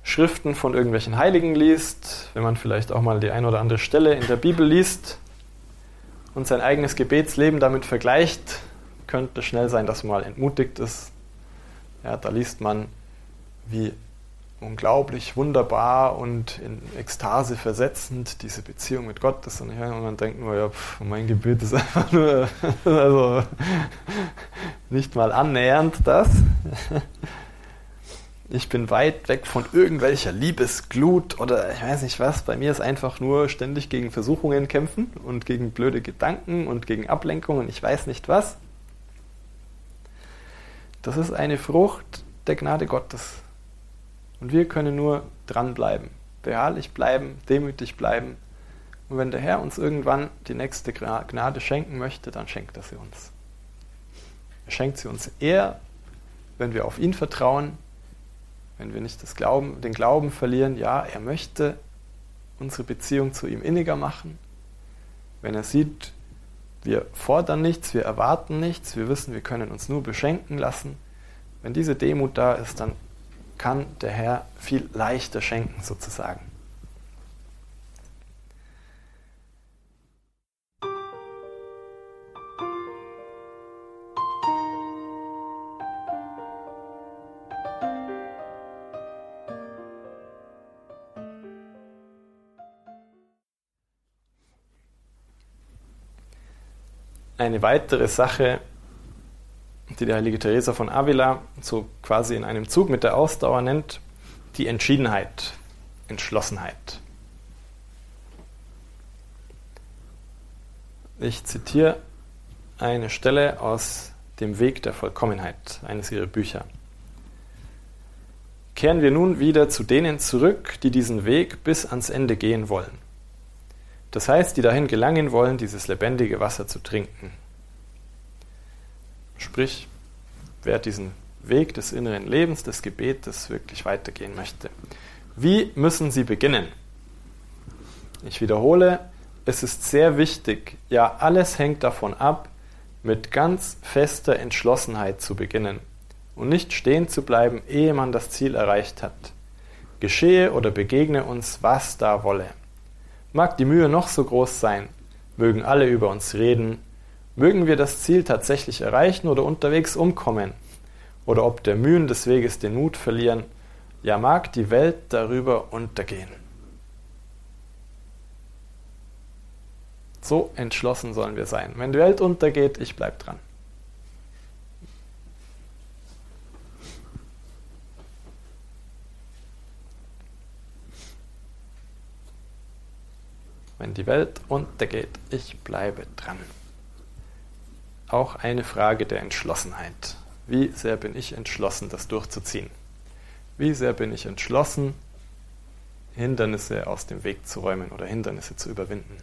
Schriften von irgendwelchen Heiligen liest, wenn man vielleicht auch mal die ein oder andere Stelle in der Bibel liest, und sein eigenes Gebetsleben damit vergleicht, könnte schnell sein, dass man mal entmutigt ist. Ja, da liest man, wie unglaublich wunderbar und in Ekstase versetzend diese Beziehung mit Gott ist. Und man denkt nur, ja, pff, mein Gebet ist einfach nur, also nicht mal annähernd das ich bin weit weg von irgendwelcher Liebesglut oder ich weiß nicht was. Bei mir ist einfach nur ständig gegen Versuchungen kämpfen und gegen blöde Gedanken und gegen Ablenkungen, ich weiß nicht was. Das ist eine Frucht der Gnade Gottes. Und wir können nur dranbleiben, beharrlich bleiben, demütig bleiben. Und wenn der Herr uns irgendwann die nächste Gnade schenken möchte, dann schenkt er sie uns. Er schenkt sie uns eher, wenn wir auf ihn vertrauen, wenn wir nicht Glauben, den Glauben verlieren, ja, er möchte unsere Beziehung zu ihm inniger machen. wenn er sieht, wir fordern nichts, wir erwarten nichts, wir wissen, wir können uns nur beschenken lassen. Wenn diese Demut da ist, dann kann der Herr viel leichter schenken sozusagen. Eine weitere Sache, die der heilige Teresa von Avila so quasi in einem Zug mit der Ausdauer nennt, die Entschiedenheit, Entschlossenheit. Ich zitiere eine Stelle aus dem Weg der Vollkommenheit, eines ihrer Bücher. Kehren wir nun wieder zu denen zurück, die diesen Weg bis ans Ende gehen wollen. Das heißt, die dahin gelangen wollen, dieses lebendige Wasser zu trinken. Sprich, wer diesen Weg des inneren Lebens, des Gebetes wirklich weitergehen möchte. Wie müssen sie beginnen? Ich wiederhole, es ist sehr wichtig, ja alles hängt davon ab, mit ganz fester Entschlossenheit zu beginnen und nicht stehen zu bleiben, ehe man das Ziel erreicht hat. Geschehe oder begegne uns, was da wolle. Mag die Mühe noch so groß sein, mögen alle über uns reden, mögen wir das Ziel tatsächlich erreichen oder unterwegs umkommen, oder ob der Mühen des Weges den Mut verlieren, ja mag die Welt darüber untergehen. So entschlossen sollen wir sein. Wenn die Welt untergeht, ich bleib dran. Wenn die Welt untergeht, ich bleibe dran. Auch eine Frage der Entschlossenheit. Wie sehr bin ich entschlossen, das durchzuziehen? Wie sehr bin ich entschlossen, Hindernisse aus dem Weg zu räumen oder Hindernisse zu überwinden?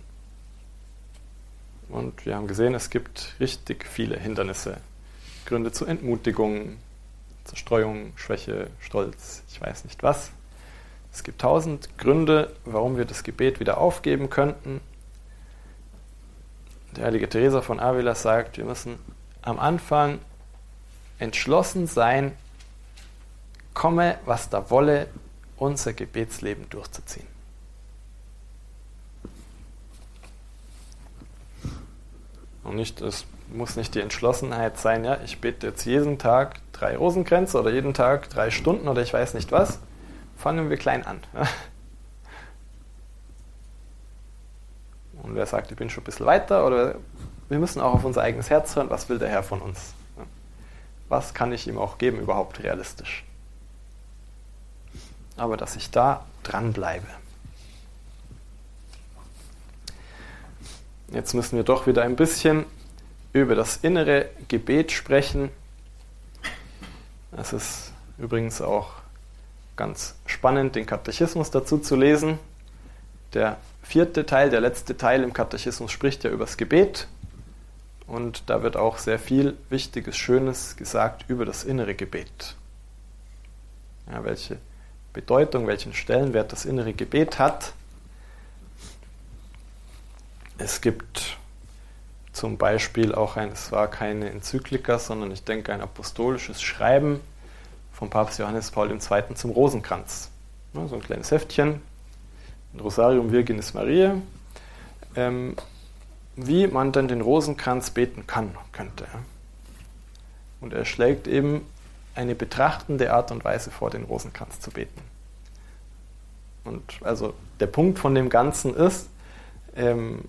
Und wir haben gesehen, es gibt richtig viele Hindernisse. Gründe zur Entmutigung, Zerstreuung, Schwäche, Stolz, ich weiß nicht was. Es gibt tausend Gründe, warum wir das Gebet wieder aufgeben könnten. Der heilige Teresa von Avila sagt, wir müssen am Anfang entschlossen sein, komme, was da wolle, unser Gebetsleben durchzuziehen. Und nicht, es muss nicht die Entschlossenheit sein, ja, ich bete jetzt jeden Tag drei Rosenkränze oder jeden Tag drei Stunden oder ich weiß nicht was Fangen wir klein an. Und wer sagt, ich bin schon ein bisschen weiter, oder wir müssen auch auf unser eigenes Herz hören, was will der Herr von uns? Was kann ich ihm auch geben, überhaupt realistisch? Aber dass ich da dranbleibe. Jetzt müssen wir doch wieder ein bisschen über das innere Gebet sprechen. Das ist übrigens auch ganz spannend, den Katechismus dazu zu lesen. Der vierte Teil, der letzte Teil im Katechismus spricht ja über das Gebet. Und da wird auch sehr viel Wichtiges, Schönes gesagt über das innere Gebet. Ja, welche Bedeutung, welchen Stellenwert das innere Gebet hat. Es gibt zum Beispiel auch ein, es war keine Enzyklika, sondern ich denke ein apostolisches Schreiben vom Papst Johannes Paul II. zum Rosenkranz. so ein kleines Heftchen, ein Rosarium Virginis Mariae, ähm, wie man dann den Rosenkranz beten kann, könnte. Und er schlägt eben eine betrachtende Art und Weise vor, den Rosenkranz zu beten. Und also der Punkt von dem Ganzen ist, ähm,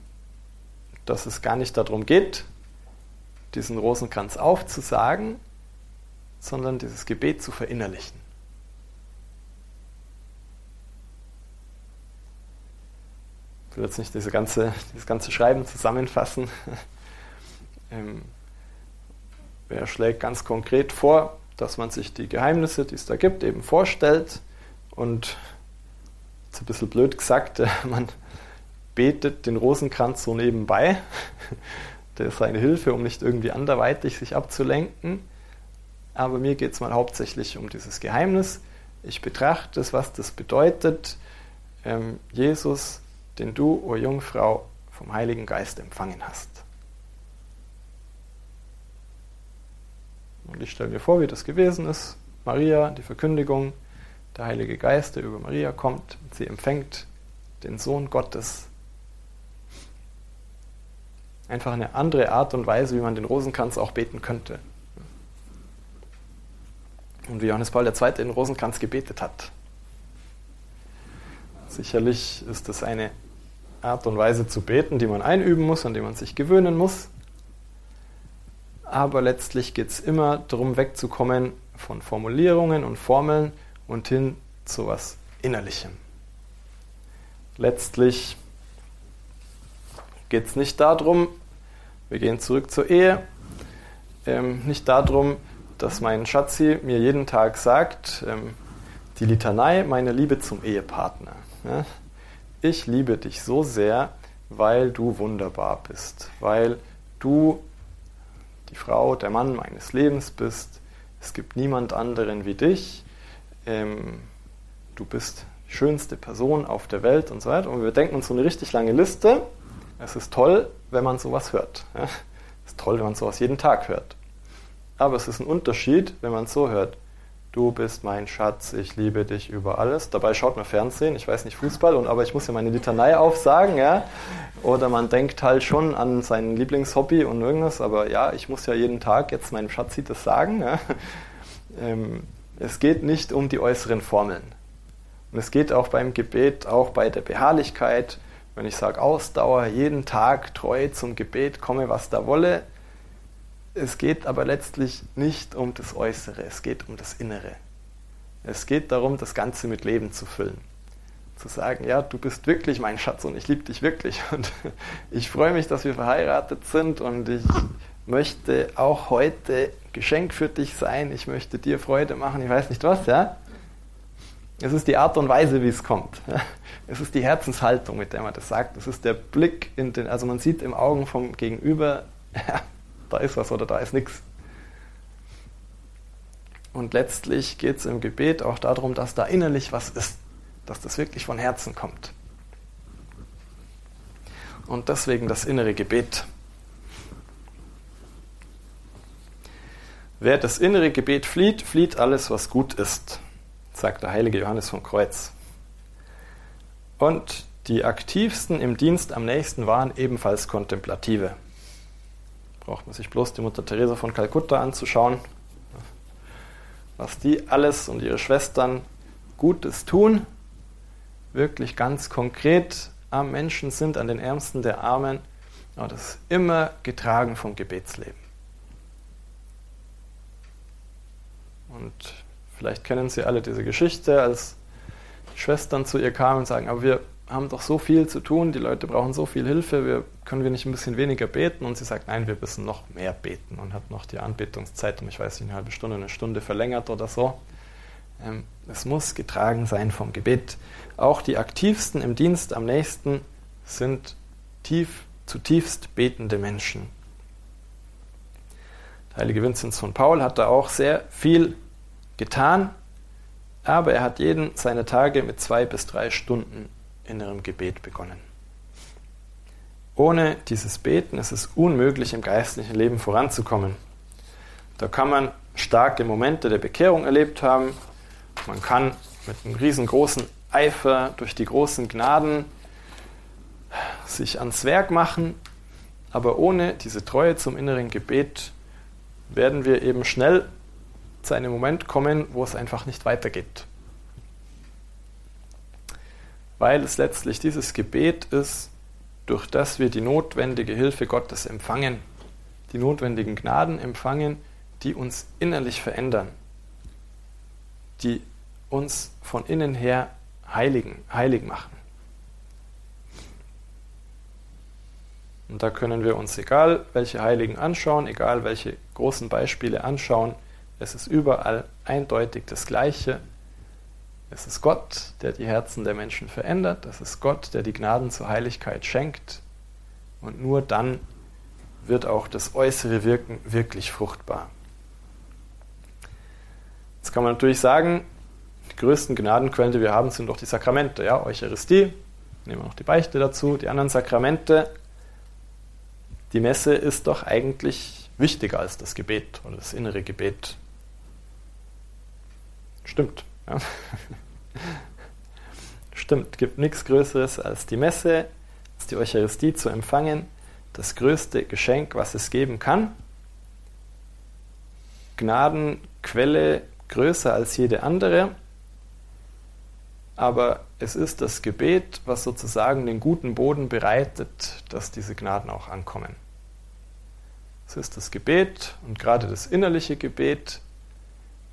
dass es gar nicht darum geht, diesen Rosenkranz aufzusagen, sondern dieses Gebet zu verinnerlichen. Ich will jetzt nicht diese ganze, dieses ganze Schreiben zusammenfassen. ähm, er schlägt ganz konkret vor, dass man sich die Geheimnisse, die es da gibt, eben vorstellt und, jetzt ein bisschen blöd gesagt, man betet den Rosenkranz so nebenbei. Der ist eine Hilfe, um nicht irgendwie anderweitig sich abzulenken aber mir geht es mal hauptsächlich um dieses Geheimnis. Ich betrachte es, was das bedeutet. Ähm, Jesus, den du, o oh Jungfrau, vom Heiligen Geist empfangen hast. Und ich stelle mir vor, wie das gewesen ist. Maria, die Verkündigung, der Heilige Geist, der über Maria kommt, sie empfängt den Sohn Gottes. Einfach eine andere Art und Weise, wie man den Rosenkranz auch beten könnte. Und wie Johannes Paul II. den Rosenkranz gebetet hat. Sicherlich ist das eine Art und Weise zu beten, die man einüben muss, an die man sich gewöhnen muss. Aber letztlich geht es immer darum, wegzukommen von Formulierungen und Formeln und hin zu was Innerlichem. Letztlich geht es nicht darum, wir gehen zurück zur Ehe, ähm, nicht darum, dass mein Schatzi mir jeden Tag sagt, ähm, die Litanei, meine Liebe zum Ehepartner. Ja? Ich liebe dich so sehr, weil du wunderbar bist, weil du die Frau, der Mann meines Lebens bist. Es gibt niemand anderen wie dich. Ähm, du bist die schönste Person auf der Welt und so weiter. Und wir denken uns so eine richtig lange Liste. Es ist toll, wenn man sowas hört. Ja? Es ist toll, wenn man sowas jeden Tag hört. Aber es ist ein Unterschied, wenn man es so hört. Du bist mein Schatz, ich liebe dich über alles. Dabei schaut man Fernsehen, ich weiß nicht Fußball, und, aber ich muss ja meine Litanei aufsagen, ja. Oder man denkt halt schon an sein Lieblingshobby und irgendwas, aber ja, ich muss ja jeden Tag jetzt meinem Schatzi das sagen. Ja? Ähm, es geht nicht um die äußeren Formeln. Und es geht auch beim Gebet, auch bei der Beharrlichkeit, wenn ich sage Ausdauer, jeden Tag treu zum Gebet, komme was da wolle, es geht aber letztlich nicht um das Äußere, es geht um das Innere. Es geht darum, das Ganze mit Leben zu füllen. Zu sagen, ja, du bist wirklich mein Schatz und ich liebe dich wirklich. Und ich freue mich, dass wir verheiratet sind und ich möchte auch heute Geschenk für dich sein. Ich möchte dir Freude machen, ich weiß nicht was, ja. Es ist die Art und Weise, wie es kommt. Es ist die Herzenshaltung, mit der man das sagt. Es ist der Blick in den, also man sieht im Augen vom Gegenüber, ja, da ist was oder da ist nichts. Und letztlich geht es im Gebet auch darum, dass da innerlich was ist, dass das wirklich von Herzen kommt. Und deswegen das innere Gebet. Wer das innere Gebet flieht, flieht alles, was gut ist, sagt der heilige Johannes vom Kreuz. Und die aktivsten im Dienst am nächsten waren ebenfalls Kontemplative braucht man sich bloß die Mutter Teresa von Kalkutta anzuschauen, was die alles und ihre Schwestern Gutes tun, wirklich ganz konkret am Menschen sind, an den Ärmsten der Armen. Aber das ist immer getragen vom Gebetsleben. Und vielleicht kennen Sie alle diese Geschichte, als die Schwestern zu ihr kamen und sagen, aber wir haben doch so viel zu tun, die Leute brauchen so viel Hilfe, wir, können wir nicht ein bisschen weniger beten? Und sie sagt, nein, wir müssen noch mehr beten und hat noch die Anbetungszeit um, ich weiß nicht, eine halbe Stunde, eine Stunde verlängert oder so. Ähm, es muss getragen sein vom Gebet. Auch die aktivsten im Dienst am nächsten sind tief, zutiefst betende Menschen. Der heilige Vinzenz von Paul hat da auch sehr viel getan, aber er hat jeden seiner Tage mit zwei bis drei Stunden innerem Gebet begonnen. Ohne dieses Beten ist es unmöglich, im geistlichen Leben voranzukommen. Da kann man starke Momente der Bekehrung erlebt haben. Man kann mit einem riesengroßen Eifer durch die großen Gnaden sich ans Werk machen, aber ohne diese Treue zum inneren Gebet werden wir eben schnell zu einem Moment kommen, wo es einfach nicht weitergeht weil es letztlich dieses Gebet ist, durch das wir die notwendige Hilfe Gottes empfangen, die notwendigen Gnaden empfangen, die uns innerlich verändern, die uns von innen her heiligen, heilig machen. Und da können wir uns egal welche Heiligen anschauen, egal welche großen Beispiele anschauen, es ist überall eindeutig das Gleiche, es ist Gott, der die Herzen der Menschen verändert. Es ist Gott, der die Gnaden zur Heiligkeit schenkt. Und nur dann wird auch das äußere Wirken wirklich fruchtbar. Jetzt kann man natürlich sagen, die größten Gnadenquellen, die wir haben, sind doch die Sakramente. Ja? Eucharistie, nehmen wir noch die Beichte dazu, die anderen Sakramente. die Messe ist doch eigentlich wichtiger als das Gebet oder das innere Gebet. Stimmt. Ja. Stimmt, gibt nichts Größeres als die Messe, als die Eucharistie zu empfangen. Das größte Geschenk, was es geben kann. Gnadenquelle größer als jede andere. Aber es ist das Gebet, was sozusagen den guten Boden bereitet, dass diese Gnaden auch ankommen. Es ist das Gebet und gerade das innerliche Gebet,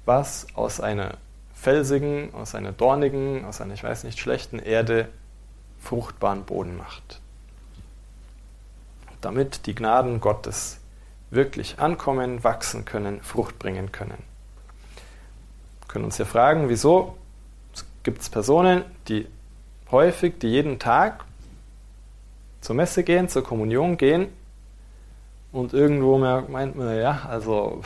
was aus einer felsigen, aus einer dornigen, aus einer, ich weiß nicht, schlechten Erde fruchtbaren Boden macht. Damit die Gnaden Gottes wirklich ankommen, wachsen können, Frucht bringen können. Wir können uns ja fragen, wieso gibt es Personen, die häufig, die jeden Tag zur Messe gehen, zur Kommunion gehen und irgendwo meint man, ja, also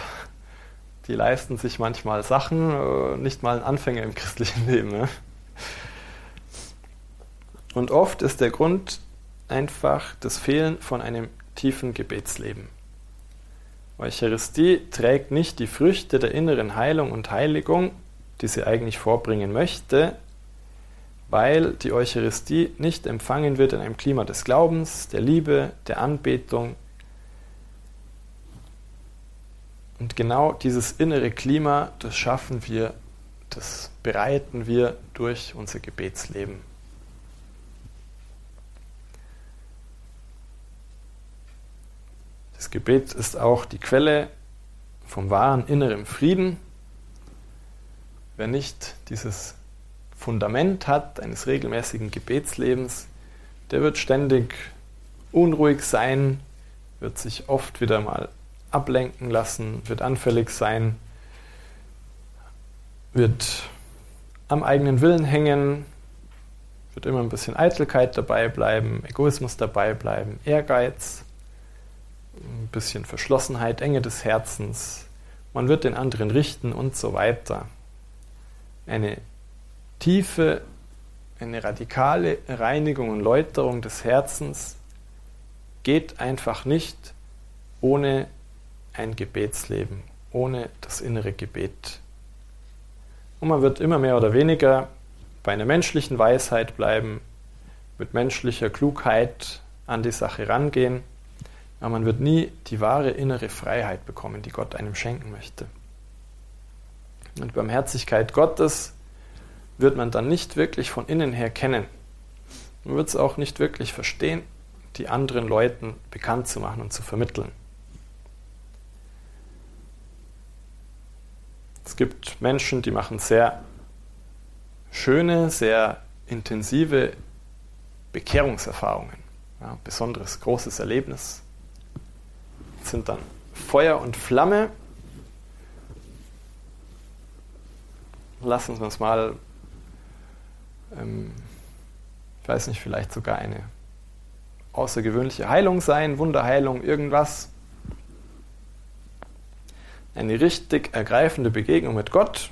die leisten sich manchmal Sachen, äh, nicht mal ein Anfänger im christlichen Leben. Ne? Und oft ist der Grund einfach das Fehlen von einem tiefen Gebetsleben. Eucharistie trägt nicht die Früchte der inneren Heilung und Heiligung, die sie eigentlich vorbringen möchte, weil die Eucharistie nicht empfangen wird in einem Klima des Glaubens, der Liebe, der Anbetung, Und genau dieses innere Klima, das schaffen wir, das bereiten wir durch unser Gebetsleben. Das Gebet ist auch die Quelle vom wahren inneren Frieden. Wer nicht dieses Fundament hat eines regelmäßigen Gebetslebens, der wird ständig unruhig sein, wird sich oft wieder mal ablenken lassen, wird anfällig sein, wird am eigenen Willen hängen, wird immer ein bisschen Eitelkeit dabei bleiben, Egoismus dabei bleiben, Ehrgeiz, ein bisschen Verschlossenheit, Enge des Herzens, man wird den anderen richten und so weiter. Eine tiefe, eine radikale Reinigung und Läuterung des Herzens geht einfach nicht ohne ein Gebetsleben, ohne das innere Gebet. Und man wird immer mehr oder weniger bei einer menschlichen Weisheit bleiben, mit menschlicher Klugheit an die Sache rangehen, aber man wird nie die wahre innere Freiheit bekommen, die Gott einem schenken möchte. Und Barmherzigkeit Gottes wird man dann nicht wirklich von innen her kennen. Man wird es auch nicht wirklich verstehen, die anderen Leuten bekannt zu machen und zu vermitteln. Es gibt Menschen, die machen sehr schöne, sehr intensive Bekehrungserfahrungen. Ja, besonderes großes Erlebnis. Das sind dann Feuer und Flamme. Lassen Sie uns mal, ähm, ich weiß nicht, vielleicht sogar eine außergewöhnliche Heilung sein, Wunderheilung, irgendwas eine richtig ergreifende Begegnung mit Gott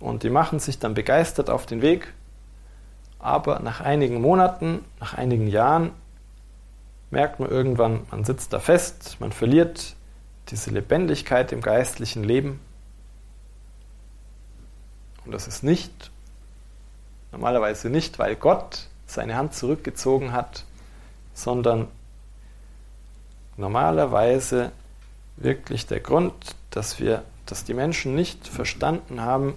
und die machen sich dann begeistert auf den Weg. Aber nach einigen Monaten, nach einigen Jahren merkt man irgendwann, man sitzt da fest, man verliert diese Lebendigkeit im geistlichen Leben. Und das ist nicht, normalerweise nicht, weil Gott seine Hand zurückgezogen hat, sondern normalerweise wirklich der Grund, dass wir, dass die Menschen nicht verstanden haben,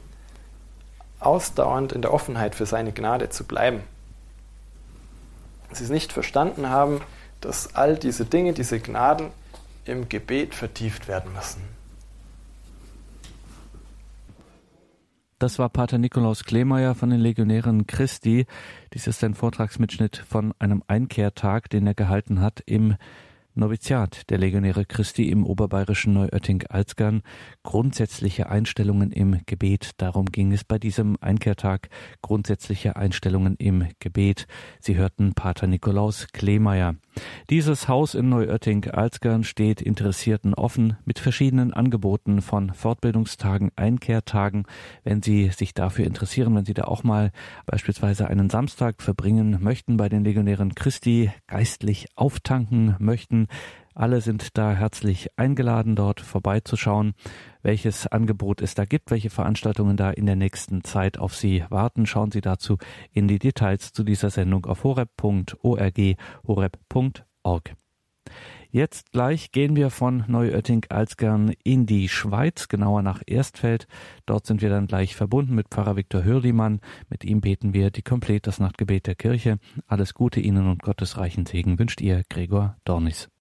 ausdauernd in der Offenheit für seine Gnade zu bleiben. Sie es nicht verstanden haben, dass all diese Dinge, diese Gnaden im Gebet vertieft werden müssen. Das war Pater Nikolaus Klemeyer von den Legionären Christi. Dies ist ein Vortragsmitschnitt von einem Einkehrtag, den er gehalten hat im Noviziat der Legionäre Christi im oberbayerischen Neuötting-Alzgern, grundsätzliche Einstellungen im Gebet. Darum ging es bei diesem Einkehrtag, grundsätzliche Einstellungen im Gebet. Sie hörten Pater Nikolaus Kleemeyer. Dieses Haus in Neuötting-Alzgern steht Interessierten offen mit verschiedenen Angeboten von Fortbildungstagen, Einkehrtagen. Wenn Sie sich dafür interessieren, wenn Sie da auch mal beispielsweise einen Samstag verbringen möchten bei den Legionären Christi, geistlich auftanken möchten, Alle sind da herzlich eingeladen, dort vorbeizuschauen, welches Angebot es da gibt, welche Veranstaltungen da in der nächsten Zeit auf Sie warten. Schauen Sie dazu in die Details zu dieser Sendung auf horeb.org, horeb.org. Jetzt gleich gehen wir von Neuötting-Alzgern in die Schweiz, genauer nach Erstfeld. Dort sind wir dann gleich verbunden mit Pfarrer Viktor Hürlimann. Mit ihm beten wir die Komplett das Nachtgebet der Kirche. Alles Gute Ihnen und Gottes reichen Segen wünscht Ihr Gregor Dornis.